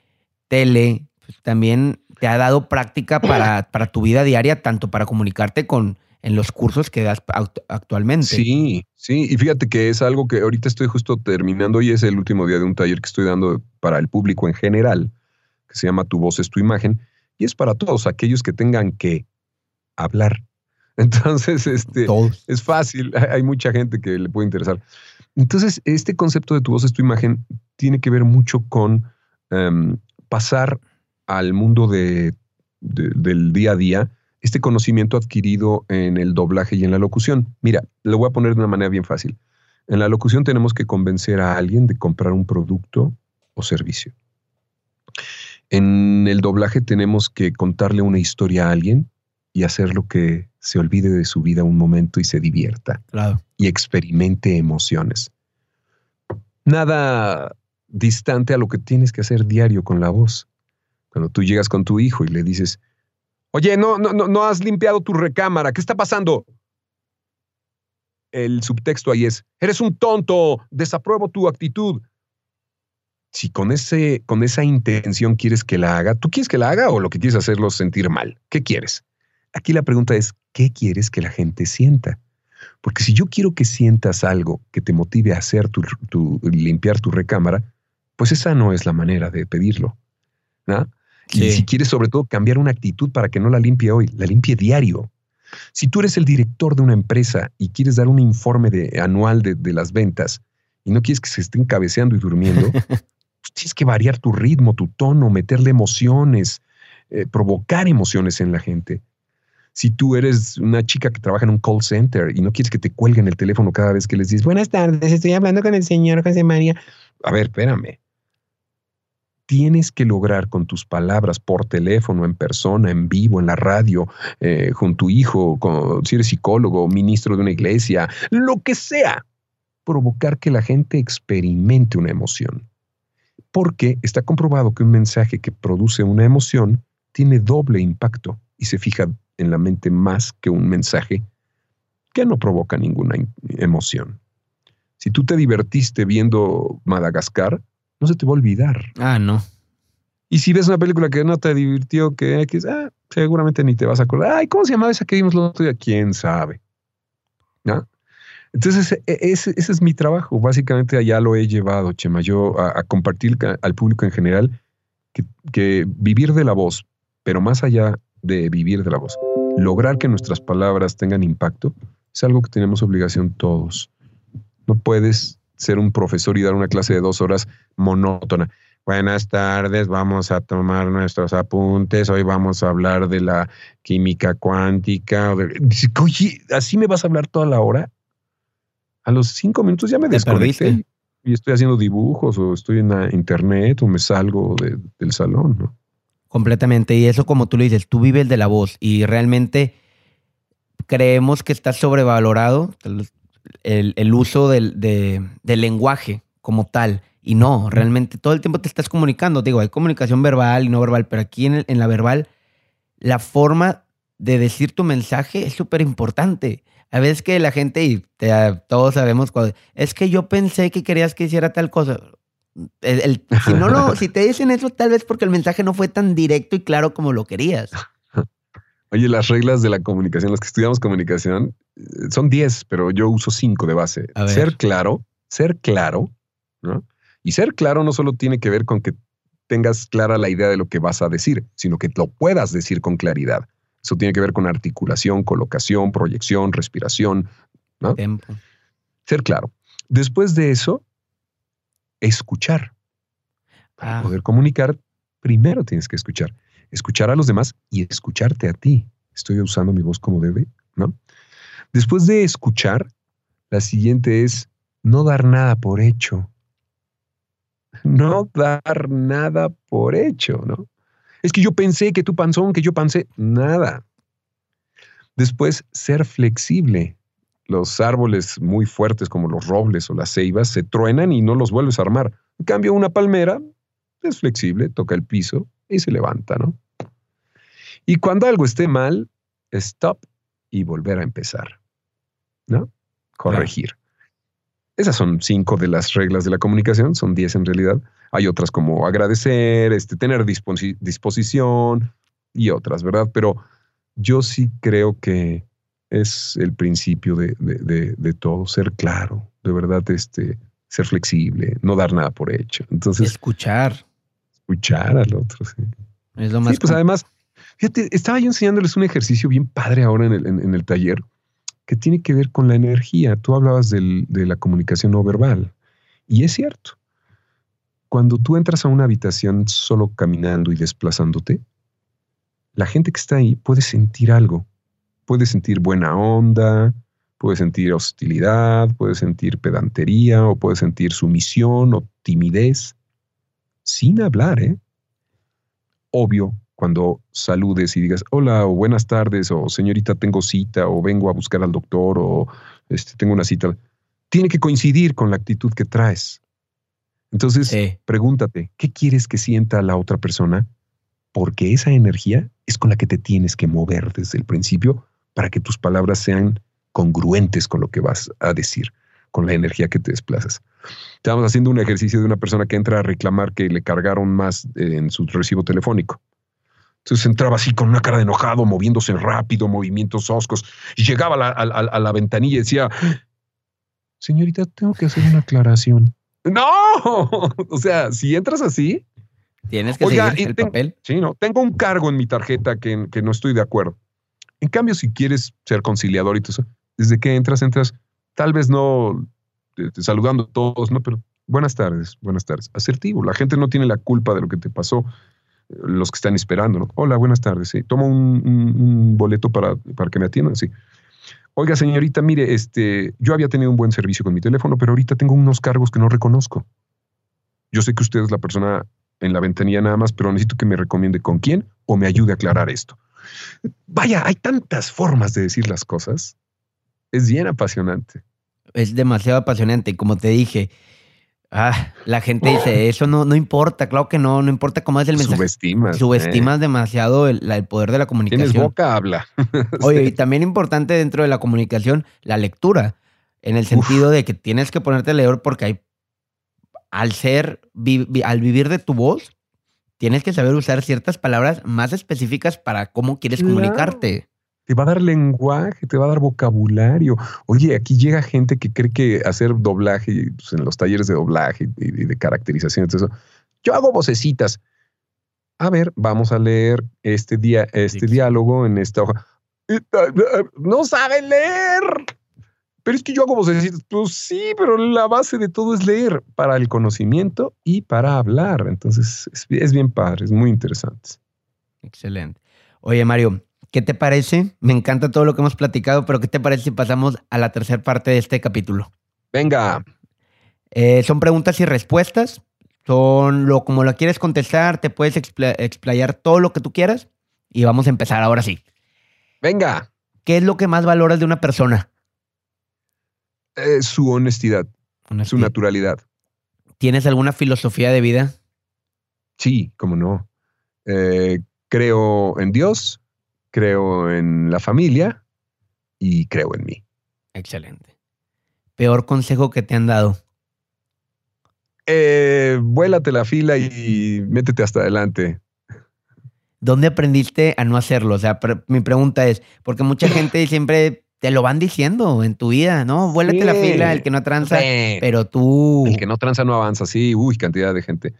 tele, pues también te ha dado práctica para, para tu vida diaria, tanto para comunicarte con en los cursos que das act- actualmente. Sí, sí. Y fíjate que es algo que ahorita estoy justo terminando y es el último día de un taller que estoy dando para el público en general, que se llama Tu voz es tu imagen. Y es para todos aquellos que tengan que hablar. Entonces, este, Todos. es fácil, hay mucha gente que le puede interesar. Entonces, este concepto de tu voz es tu imagen tiene que ver mucho con em, pasar al mundo de- de- del día a día este conocimiento adquirido en el doblaje y en la locución. Mira, lo voy a poner de una manera bien fácil. En la locución tenemos que convencer a alguien de comprar un producto o servicio. En el doblaje tenemos que contarle una historia a alguien y hacerlo que se olvide de su vida un momento y se divierta Claro. y experimente emociones. Nada distante a lo que tienes que hacer diario con la voz. Cuando tú llegas con tu hijo y le dices, oye, no, no, no, has limpiado tu recámara, ¿qué está pasando? El subtexto ahí es, eres un tonto, desapruebo tu actitud. Si con, ese, con esa intención quieres que la haga, ¿tú quieres que la haga o lo que quieres hacerlo sentir mal? ¿Qué quieres? Aquí la pregunta es, ¿qué quieres que la gente sienta? Porque si yo quiero que sientas algo que te motive a hacer tu, tu- limpiar tu recámara, pues esa no es la manera de pedirlo. ¿no? Y si quieres sobre todo cambiar una actitud para que no la limpie hoy, la limpie diario. Si tú eres el director de una empresa y quieres dar un informe de, anual de, de las ventas y no quieres que se estén cabeceando y durmiendo, pues tienes que variar tu ritmo, tu tono, meterle emociones, eh, provocar emociones en la gente. Si tú eres una chica que trabaja en un call center y no quieres que te cuelguen el teléfono cada vez que les dices, buenas tardes, estoy hablando con el señor José María. A ver, espérame. Tienes que lograr con tus palabras por teléfono, en persona, en vivo, en la radio, eh, con tu hijo, si eres psicólogo, ministro de una iglesia, lo que sea, provocar que la gente experimente una emoción. Porque está comprobado que un mensaje que produce una emoción tiene doble impacto y se fija en la mente más que un mensaje que no provoca ninguna in- emoción. Si tú te divertiste viendo Madagascar, no se te va a olvidar. Ah, no. Y si ves una película que no te divirtió, que X, ah, seguramente ni te vas a acordar. Ay, ¿cómo se llamaba esa que vimos el otro día? ¿Quién sabe? ¿No? Entonces, e- ese, ese es mi trabajo. Básicamente allá lo he llevado, Chema, yo a, a compartir al público en general que, que vivir de la voz, pero más allá de vivir de la voz, lograr que nuestras palabras tengan impacto, es algo que tenemos obligación todos. No puedes ser un profesor y dar una clase de dos horas monótona. Buenas tardes, vamos a tomar nuestros apuntes. Hoy vamos a hablar de la química cuántica. Oye, ¿así me vas a hablar toda la hora? A los cinco minutos ya me desconecté perdiste. y estoy haciendo dibujos o estoy en la internet o me salgo de- del salón. ¿no? Completamente. Y eso, como tú lo dices, tú vives de la voz y realmente creemos que está sobrevalorado el, uso del, de- del lenguaje como tal. Y no, realmente todo el tiempo te estás comunicando. Digo, hay comunicación verbal y no verbal, pero aquí en, el- en la verbal, la forma de decir tu mensaje es súper importante. A veces que la gente, y todos sabemos, cuando, es que yo pensé que querías que hiciera tal cosa. Si, no lo, si te dicen eso, tal vez porque el mensaje no fue tan directo y claro como lo querías. Oye, las reglas de la comunicación, los que estudiamos comunicación, eh, son 10, pero yo uso 5 de base. Ser claro, ser claro, ¿no? Y ser claro no solo tiene que ver con que tengas clara la idea de lo que vas a decir, sino que lo puedas decir con claridad. Eso tiene que ver con articulación, colocación, proyección, respiración, ¿no? Tempo. Ser claro. Después de eso, escuchar. Para Ah. poder comunicar, primero tienes que escuchar. Escuchar a los demás y escucharte a ti. Estoy usando mi voz como debe, ¿no? Después de escuchar, la siguiente es no dar nada por hecho. No dar nada por hecho, ¿no? Es que yo pensé que tú panzón, que yo pensé, nada. Después, ser flexible. Los árboles muy fuertes como los robles o las ceibas se truenan y no los vuelves a armar. En cambio, una palmera es flexible, toca el piso y se levanta, ¿no? Y cuando algo esté mal, stop y volver a empezar, ¿no? Corregir. Esas son cinco de las reglas de la comunicación, son diez en realidad. Hay otras como agradecer, este, tener disposi- disposición y otras, ¿verdad? Pero yo sí creo que es el principio de, de- de- de todo, ser claro, de verdad, este, ser flexible, no dar nada por hecho. Entonces, Escuchar. Escuchar al otro, sí. Es lo más. Sí, pues además, fíjate, estaba yo enseñándoles un ejercicio bien padre ahora en el, en- en el taller que tiene que ver con la energía. Tú hablabas del- de la comunicación no verbal y es cierto. Cuando tú entras a una habitación solo caminando y desplazándote, la gente que está ahí puede sentir algo. Puede sentir buena onda, puede sentir hostilidad, puede sentir pedantería o puede sentir sumisión o timidez, sin hablar, ¿eh? obvio cuando saludes y digas hola o buenas tardes o señorita tengo cita o vengo a buscar al doctor o este, tengo una cita. Tiene que coincidir con la actitud que traes. Entonces, Sí. pregúntate, ¿qué quieres que sienta la otra persona? Porque esa energía es con la que te tienes que mover desde el principio para que tus palabras sean congruentes con lo que vas a decir, con la energía que te desplazas. Estábamos haciendo un ejercicio de una persona que entra a reclamar que le cargaron más eh, en su recibo telefónico. Entonces entraba así con una cara de enojado, moviéndose rápido, movimientos oscos, y llegaba a la, a- a- a la ventanilla y decía, señorita, tengo que hacer una aclaración. No, o sea, si entras así, Tienes que Oiga, seguir el ten- papel. Sí, no. Tengo un cargo en mi tarjeta que, que no estoy de acuerdo. En cambio, si quieres ser conciliador y todo eso, desde que entras, entras, tal vez no saludando a todos, ¿no? Pero buenas tardes, buenas tardes. Asertivo. La gente no tiene la culpa de lo que te pasó. eh, Los que están esperando. Hola, buenas tardes. Sí. Tomo un, un- un boleto para, para que me atiendan, sí. Oiga, señorita, mire, este, yo había tenido un buen servicio con mi teléfono, pero ahorita tengo unos cargos que no reconozco. Yo sé que usted es la persona en la ventanilla nada más, pero necesito que me recomiende con quién o me ayude a aclarar esto. Vaya, hay tantas formas de decir las cosas. Es bien apasionante. Es demasiado apasionante. Y como te dije, ah, la gente dice, eso no, no importa. Claro que no, no importa cómo es el mensaje. Subestimas. Subestimas demasiado el, el poder de la eh. Tienes comunicación. boca, habla. Oye, y también importante dentro de la comunicación, la lectura, en el sentido de que tienes que ponerte a leer porque hay, al ser, vi- al vivir de tu voz, tienes que saber usar ciertas palabras más específicas para cómo quieres comunicarte. Te va a dar lenguaje, te va a dar vocabulario. Oye, aquí llega gente que cree que hacer doblaje, pues, en los talleres de doblaje y, de caracterización, todo eso, yo hago vocecitas. A ver, vamos a leer este día, este diálogo en esta hoja. Eh, eh, No saben leer. Pero es que yo hago vocecitas. Pues sí, pero la base de todo es leer para el conocimiento y para hablar. Entonces es, es bien padre, es muy interesante. Excelente. Oye, Mario, ¿qué te parece? Me encanta todo lo que hemos platicado, pero ¿qué te parece si pasamos a la tercera parte de este capítulo? Venga, Eh, son preguntas y respuestas. Son lo como lo quieres contestar, te puedes expla- explayar todo lo que tú quieras. Y vamos a empezar ahora sí. venga. ¿Qué es lo que más valoras de una persona? Eh, su honestidad, su naturalidad. ¿Tienes alguna filosofía de vida? Sí, cómo no. Eh, creo en Dios, creo en la familia y creo en mí. Excelente. Peor consejo que te han dado. Eh, vuélate la fila y métete hasta adelante. ¿Dónde aprendiste a no hacerlo? O sea, mi pregunta es, porque mucha gente siempre te lo van diciendo en tu vida, ¿no? Vuélate la fila, el que no tranza, pero tú... El que no tranza no avanza, sí, uy, cantidad de gente.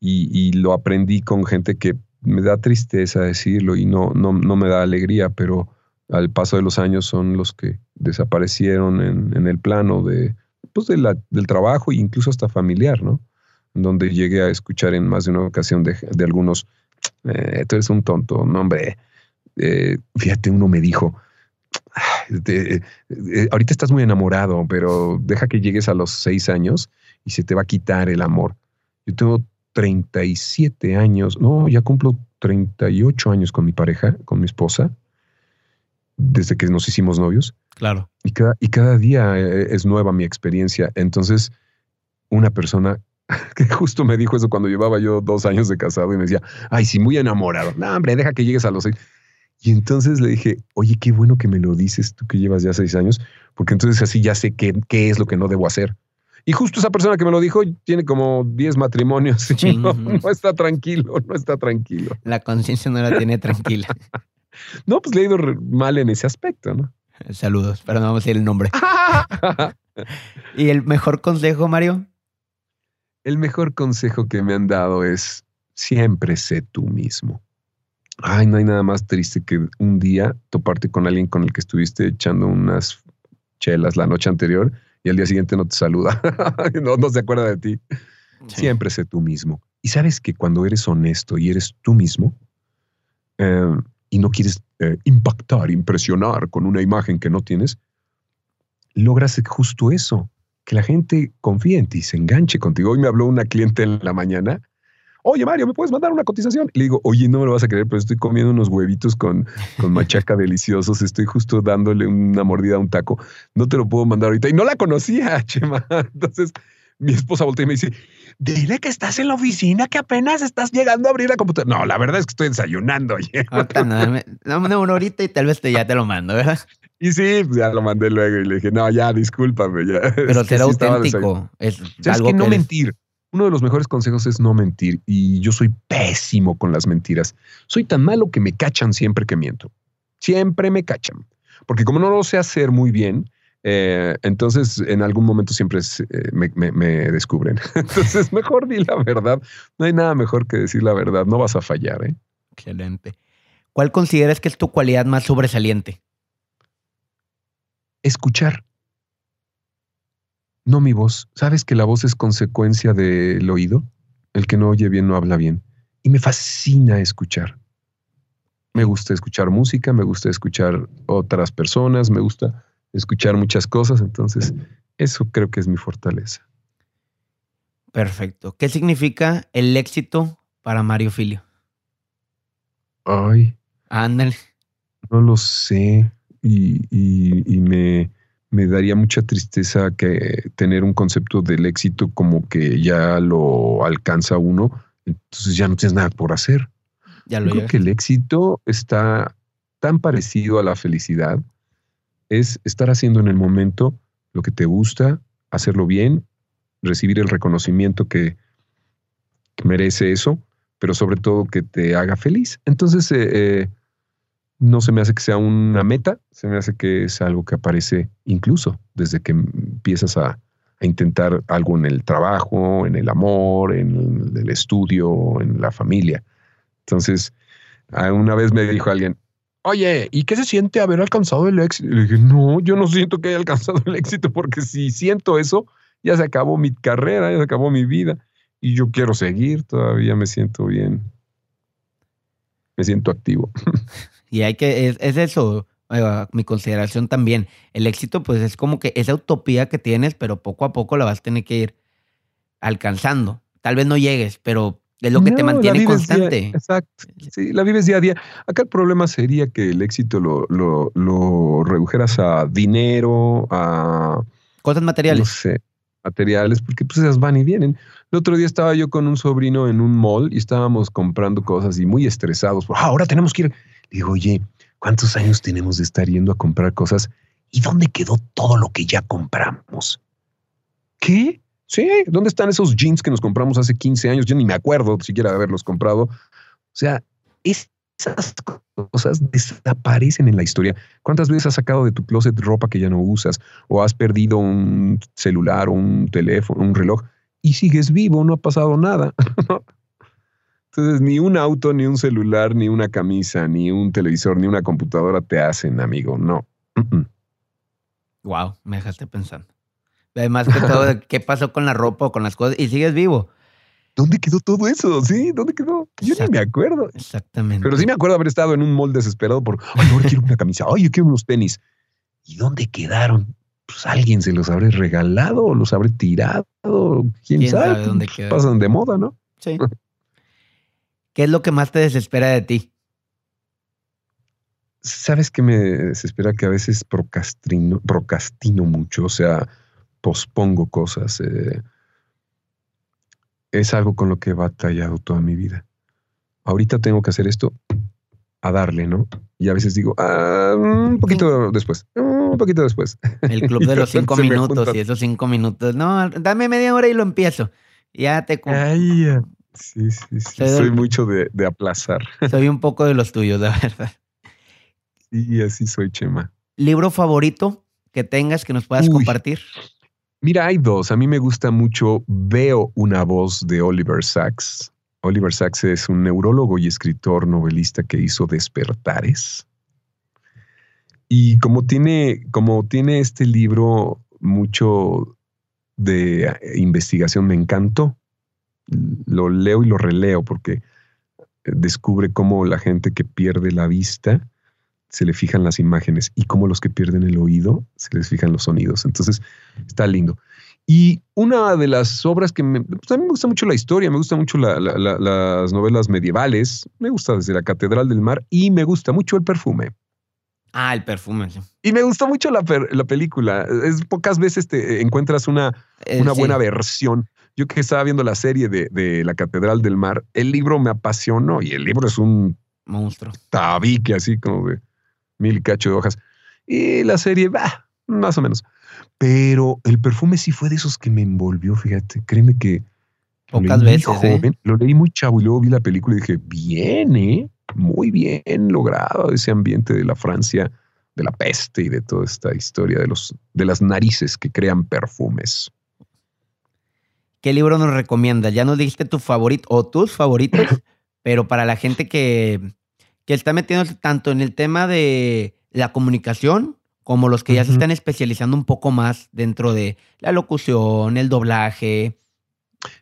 Y, lo aprendí con gente que me da tristeza decirlo y no, no, no me da alegría, pero al paso de los años son los que desaparecieron en, el plano de, pues del trabajo e incluso hasta familiar, ¿no? Donde llegué a escuchar en más de una ocasión de, algunos, eh, tú eres un tonto, no hombre, eh, fíjate, uno me dijo, eh, ahorita estás muy enamorado, pero deja que llegues a los seis años y se te va a quitar el amor. Yo tengo 37 años, no, ya cumplo 38 años con mi pareja, con mi esposa, desde que nos hicimos novios. Claro. Y cada, y cada día eh, es nueva mi experiencia. Entonces, una persona que justo me dijo eso cuando llevaba yo dos años de casado y me decía, ay, sí, muy enamorado. No, hombre, deja que llegues a los seis. Y entonces le dije, oye, qué bueno que me lo dices tú que llevas ya seis años, porque entonces así ya sé qué, qué es lo que no debo hacer. Y justo esa persona que me lo dijo tiene como 10 matrimonios. no, está tranquilo, no está tranquilo. La conciencia no la tiene tranquila. no, pues le he ido mal en ese aspecto, ¿no? Saludos, pero no vamos a decir el nombre. ¿Y el mejor consejo, Mario? El mejor consejo que me han dado es siempre sé tú mismo. Ay, no hay nada más triste que un día toparte con alguien con el que estuviste echando unas chelas la noche anterior y al día siguiente no te saluda, no, no, se acuerda de ti. Siempre sé tú mismo. Y sabes que cuando eres honesto y eres tú mismo eh, y no quieres eh, impactar, impresionar con una imagen que no tienes, logras justo eso, que la gente confíe en ti, se enganche contigo. Hoy me habló una cliente en la mañana oye Mario, ¿me puedes mandar una cotización? Y le digo, oye, no me lo vas a creer, pero estoy comiendo unos huevitos con, con machaca deliciosos, estoy justo dándole una mordida a un taco, no te lo puedo mandar ahorita. Y no la conocía, Chema. Entonces mi esposa voltea y me dice, dile que estás en la oficina, que apenas estás llegando a abrir la computadora. No, la verdad es que estoy desayunando. Dame, dame una horita y tal vez te, ya te lo mando, ¿verdad? Y sí, pues ya lo mandé luego y le dije, no, ya, discúlpame. Ya. Pero será auténtico. Es, algo que no mentir. Uno de los mejores consejos es no mentir y yo soy pésimo con las mentiras. Soy tan malo que me cachan siempre que miento. Siempre me cachan. Porque como no lo sé hacer muy bien, eh, entonces en algún momento siempre eh, me, descubren. entonces mejor di la verdad. No hay nada mejor que decir la verdad. No vas a fallar. ¿eh? Excelente. ¿Cuál consideras que es tu cualidad más sobresaliente? Escuchar no mi voz. ¿Sabes que la voz es consecuencia del oído? El que no oye bien no habla bien. Y me fascina escuchar. Me gusta escuchar música, me gusta escuchar otras personas, me gusta escuchar muchas cosas. Entonces, eso creo que es mi fortaleza. Perfecto. ¿Qué significa el éxito para Mario Filio? Ay. Ándale. No lo sé. y, y me, me daría mucha tristeza que tener un concepto del éxito como que ya lo alcanza uno, entonces ya no tienes nada por hacer. Ya lo creo que el éxito está tan parecido a la felicidad, es estar haciendo en el momento lo que te gusta, hacerlo bien, recibir el reconocimiento que, merece eso, pero sobre todo que te haga feliz. Entonces, eh, eh, no se me hace que sea una meta, se me hace que es algo que aparece incluso desde que empiezas a, intentar algo en el trabajo, en el amor, en el estudio, en la familia. Entonces, una vez me dijo alguien, oye, ¿y qué se siente haber alcanzado el éxito? Y le dije, no, yo no siento que haya alcanzado el éxito porque si siento eso, ya se acabó mi carrera, ya se acabó mi vida y yo quiero seguir, todavía me siento bien, me siento activo. Y hay que, es, eso, mi consideración también. El éxito, pues es como que esa utopía que tienes, pero poco a poco la vas a tener que ir alcanzando. Tal vez no llegues, pero es lo que te mantiene constante. exacto. Sí, la vives día a día. Acá el problema sería que el éxito lo, lo, lo redujeras a dinero, a. Cosas materiales. No sé, materiales, porque pues esas van y vienen. El otro día estaba yo con un sobrino en un mall y estábamos comprando cosas y muy estresados. Ah, ahora tenemos que ir digo, oye, ¿cuántos años tenemos de estar yendo a comprar cosas? ¿Y dónde quedó todo lo que ya compramos? ¿Qué? Sí, ¿dónde están esos jeans que nos compramos hace 15 años? Yo ni me acuerdo siquiera de haberlos comprado. O sea, esas cosas desaparecen en la historia. ¿Cuántas veces has sacado de tu closet ropa que ya no usas? ¿O has perdido un celular un teléfono, un reloj? Y sigues vivo, no ha pasado nada. Entonces, ni un auto, ni un celular, ni una camisa, ni un televisor, ni una computadora te hacen, amigo. No. Wow, me dejaste pensando. Además que todo, ¿qué pasó con la ropa o con las cosas? Y sigues vivo. ¿Dónde quedó todo eso? ¿Sí? ¿Dónde quedó? Yo ni me acuerdo. Exactamente. Pero sí me acuerdo haber estado en un mall desesperado por, ay, ahora quiero una camisa, ay, yo quiero unos tenis. ¿Y dónde quedaron? Pues alguien se los habré regalado los habré tirado. ¿Quién, sabe? dónde pues? Pasan de moda, ¿no? Sí. ¿Qué es lo que más te desespera de ti? ¿Sabes qué me desespera? Que a veces procrastino, procrastino mucho, o sea, pospongo cosas. Eh, es algo con lo que he batallado toda mi vida. Ahorita tengo que hacer esto a darle, ¿no? Y a veces digo, ah, un poquito después, un poquito después. El club de los cinco minutos y esos cinco minutos. No, dame media hora y lo empiezo. Ya te... Ay, sí, sí, sí. Soy, mucho de, de, aplazar. Soy un poco de los tuyos, la verdad. Sí, así soy, Chema. ¿Libro favorito que tengas que nos puedas compartir? Mira, hay dos. A mí me gusta mucho Veo una voz de Oliver Sacks. Oliver Sacks es un neurólogo y escritor novelista que hizo Despertares. Y como tiene, como tiene este libro mucho de investigación, me encantó. Lo leo y lo releo porque descubre cómo la gente que pierde la vista se le fijan las imágenes y como los que pierden el oído se les fijan los sonidos. Entonces, está lindo. Y una de las obras que me, pues, a mí me gusta mucho la historia, me gusta mucho las novelas medievales, me gusta desde la Catedral del Mar y me gusta mucho el perfume. Ah, el perfume. Y me gustó mucho la, película. Es pocas veces te encuentras una, eh, una buena versión. Yo que estaba viendo la serie de, de, La Catedral del Mar, el libro me apasionó y el libro es un monstruo. Tabique así como de mil cacho de hojas. Y la serie, va, más o menos. Pero el perfume sí fue de esos que me envolvió, fíjate. Créeme que. Pocas veces. ¿eh? Lo leí muy chavo y luego vi la película y dije, bien, ¿eh? Muy bien logrado ese ambiente de la Francia, de la peste y de toda esta historia de, los, de las narices que crean perfumes. ¿Qué libro nos recomiendas? Ya nos dijiste tu favorito o tus favoritos, pero para la gente que que está metiéndose tanto en el tema de la comunicación como los que ya se están especializando un poco más dentro de la locución, el doblaje.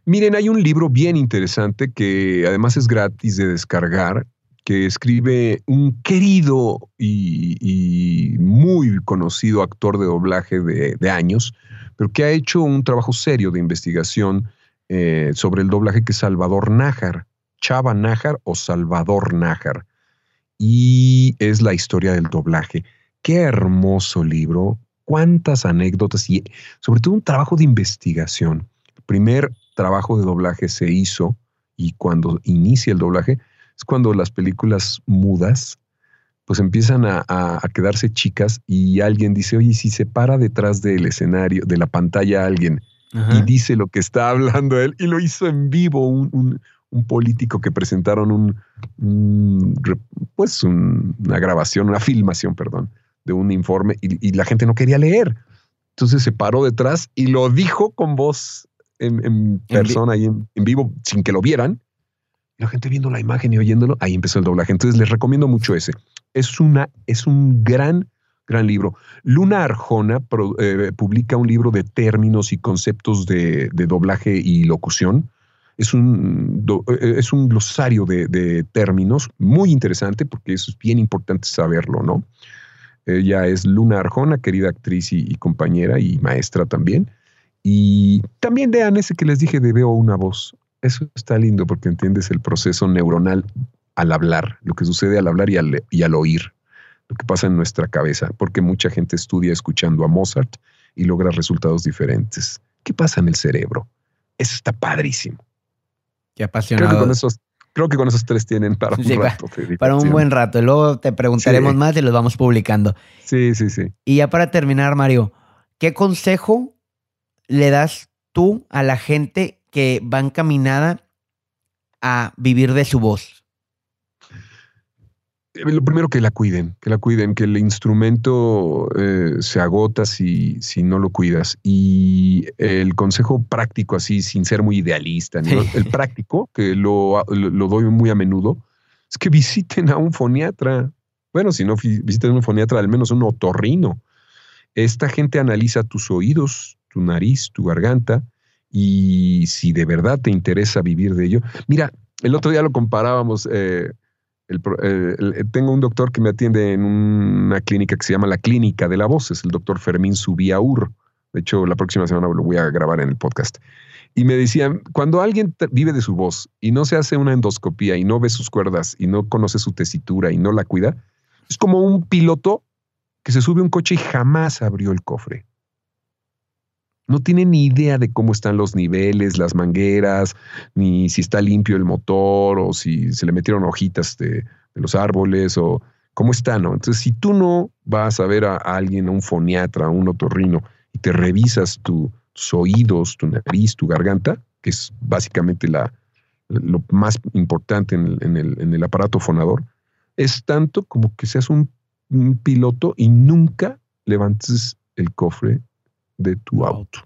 Miren, hay un libro bien interesante que además es gratis de descargar, que escribe un querido y, muy conocido actor de doblaje de, años, pero que ha hecho un trabajo serio de investigación eh, sobre el doblaje que es Salvador Nájar, Chava Nájar o Salvador Nájar y es la historia del doblaje. Qué hermoso libro, cuántas anécdotas y sobre todo un trabajo de investigación. El primer trabajo de doblaje se hizo y cuando inicia el doblaje es cuando las películas mudas pues empiezan a, quedarse chicas y alguien dice, oye, si se para detrás del escenario, de la pantalla alguien y dice lo que está hablando él y lo hizo en vivo un, un político que presentaron un, pues una grabación, una filmación, perdón, de un informe y, la gente no quería leer. Entonces se paró detrás y lo dijo con voz en, persona y en, vivo sin que lo vieran. Y la gente viendo la imagen y oyéndolo, ahí empezó el doblaje. Entonces les recomiendo mucho ese. Es, una, es un gran, gran libro. Luna Arjona eh, publica un libro de términos y conceptos de, de doblaje y locución es un, eh, es un glosario de, términos muy interesante porque es bien importante saberlo, ¿no? Ella es Luna Arjona, querida actriz y, compañera y maestra también. Y también vean ese que les dije de Veo una voz. Eso está lindo porque entiendes el proceso neuronal al hablar, lo que sucede al hablar y al, y al oír, lo que pasa en nuestra cabeza, porque mucha gente estudia escuchando a Mozart y logra resultados diferentes. ¿Qué pasa en el cerebro? Eso está padrísimo. Qué apasionado. Creo que con esos, creo que con esos tres tienen para un rato. Para, un buen rato. Luego te preguntaremos más y los vamos publicando. Sí, sí, sí. Y ya para terminar, Mario, ¿qué consejo le das tú a la gente que va encaminada a vivir de su voz? lo primero que la cuiden, que la cuiden, que el instrumento eh, se agota si, si no lo cuidas. Y el consejo práctico, así, sin ser muy idealista, el práctico, que lo, lo, doy muy a menudo, es que visiten a un foniatra. Bueno, si no visiten a un foniatra, al menos un otorrino. Esta gente analiza tus oídos, tu nariz, tu garganta, y si de verdad te interesa vivir de ello. Mira, el otro día lo comparábamos. Eh, eh, tengo un doctor que me atiende en una clínica que se llama la Clínica de la Voz, es el doctor Fermín Subiaur. De hecho, la próxima semana lo voy a grabar en el podcast. Y me decían, cuando alguien vive de su voz y no se hace una endoscopía y no ve sus cuerdas y no conoce su tesitura y no la cuida, es como un piloto que se sube a un coche y jamás abrió el cofre no tiene ni idea de cómo están los niveles, las mangueras, ni si está limpio el motor o si se le metieron hojitas de, los árboles o cómo está, ¿no? Entonces, si tú no vas a ver a, alguien, a un foniatra, a un otorrino, y te revisas tus oídos, tu nariz, tu garganta, que es básicamente la, lo más importante en el, aparato fonador, es tanto como que seas un piloto y nunca levantes el cofre de tu auto.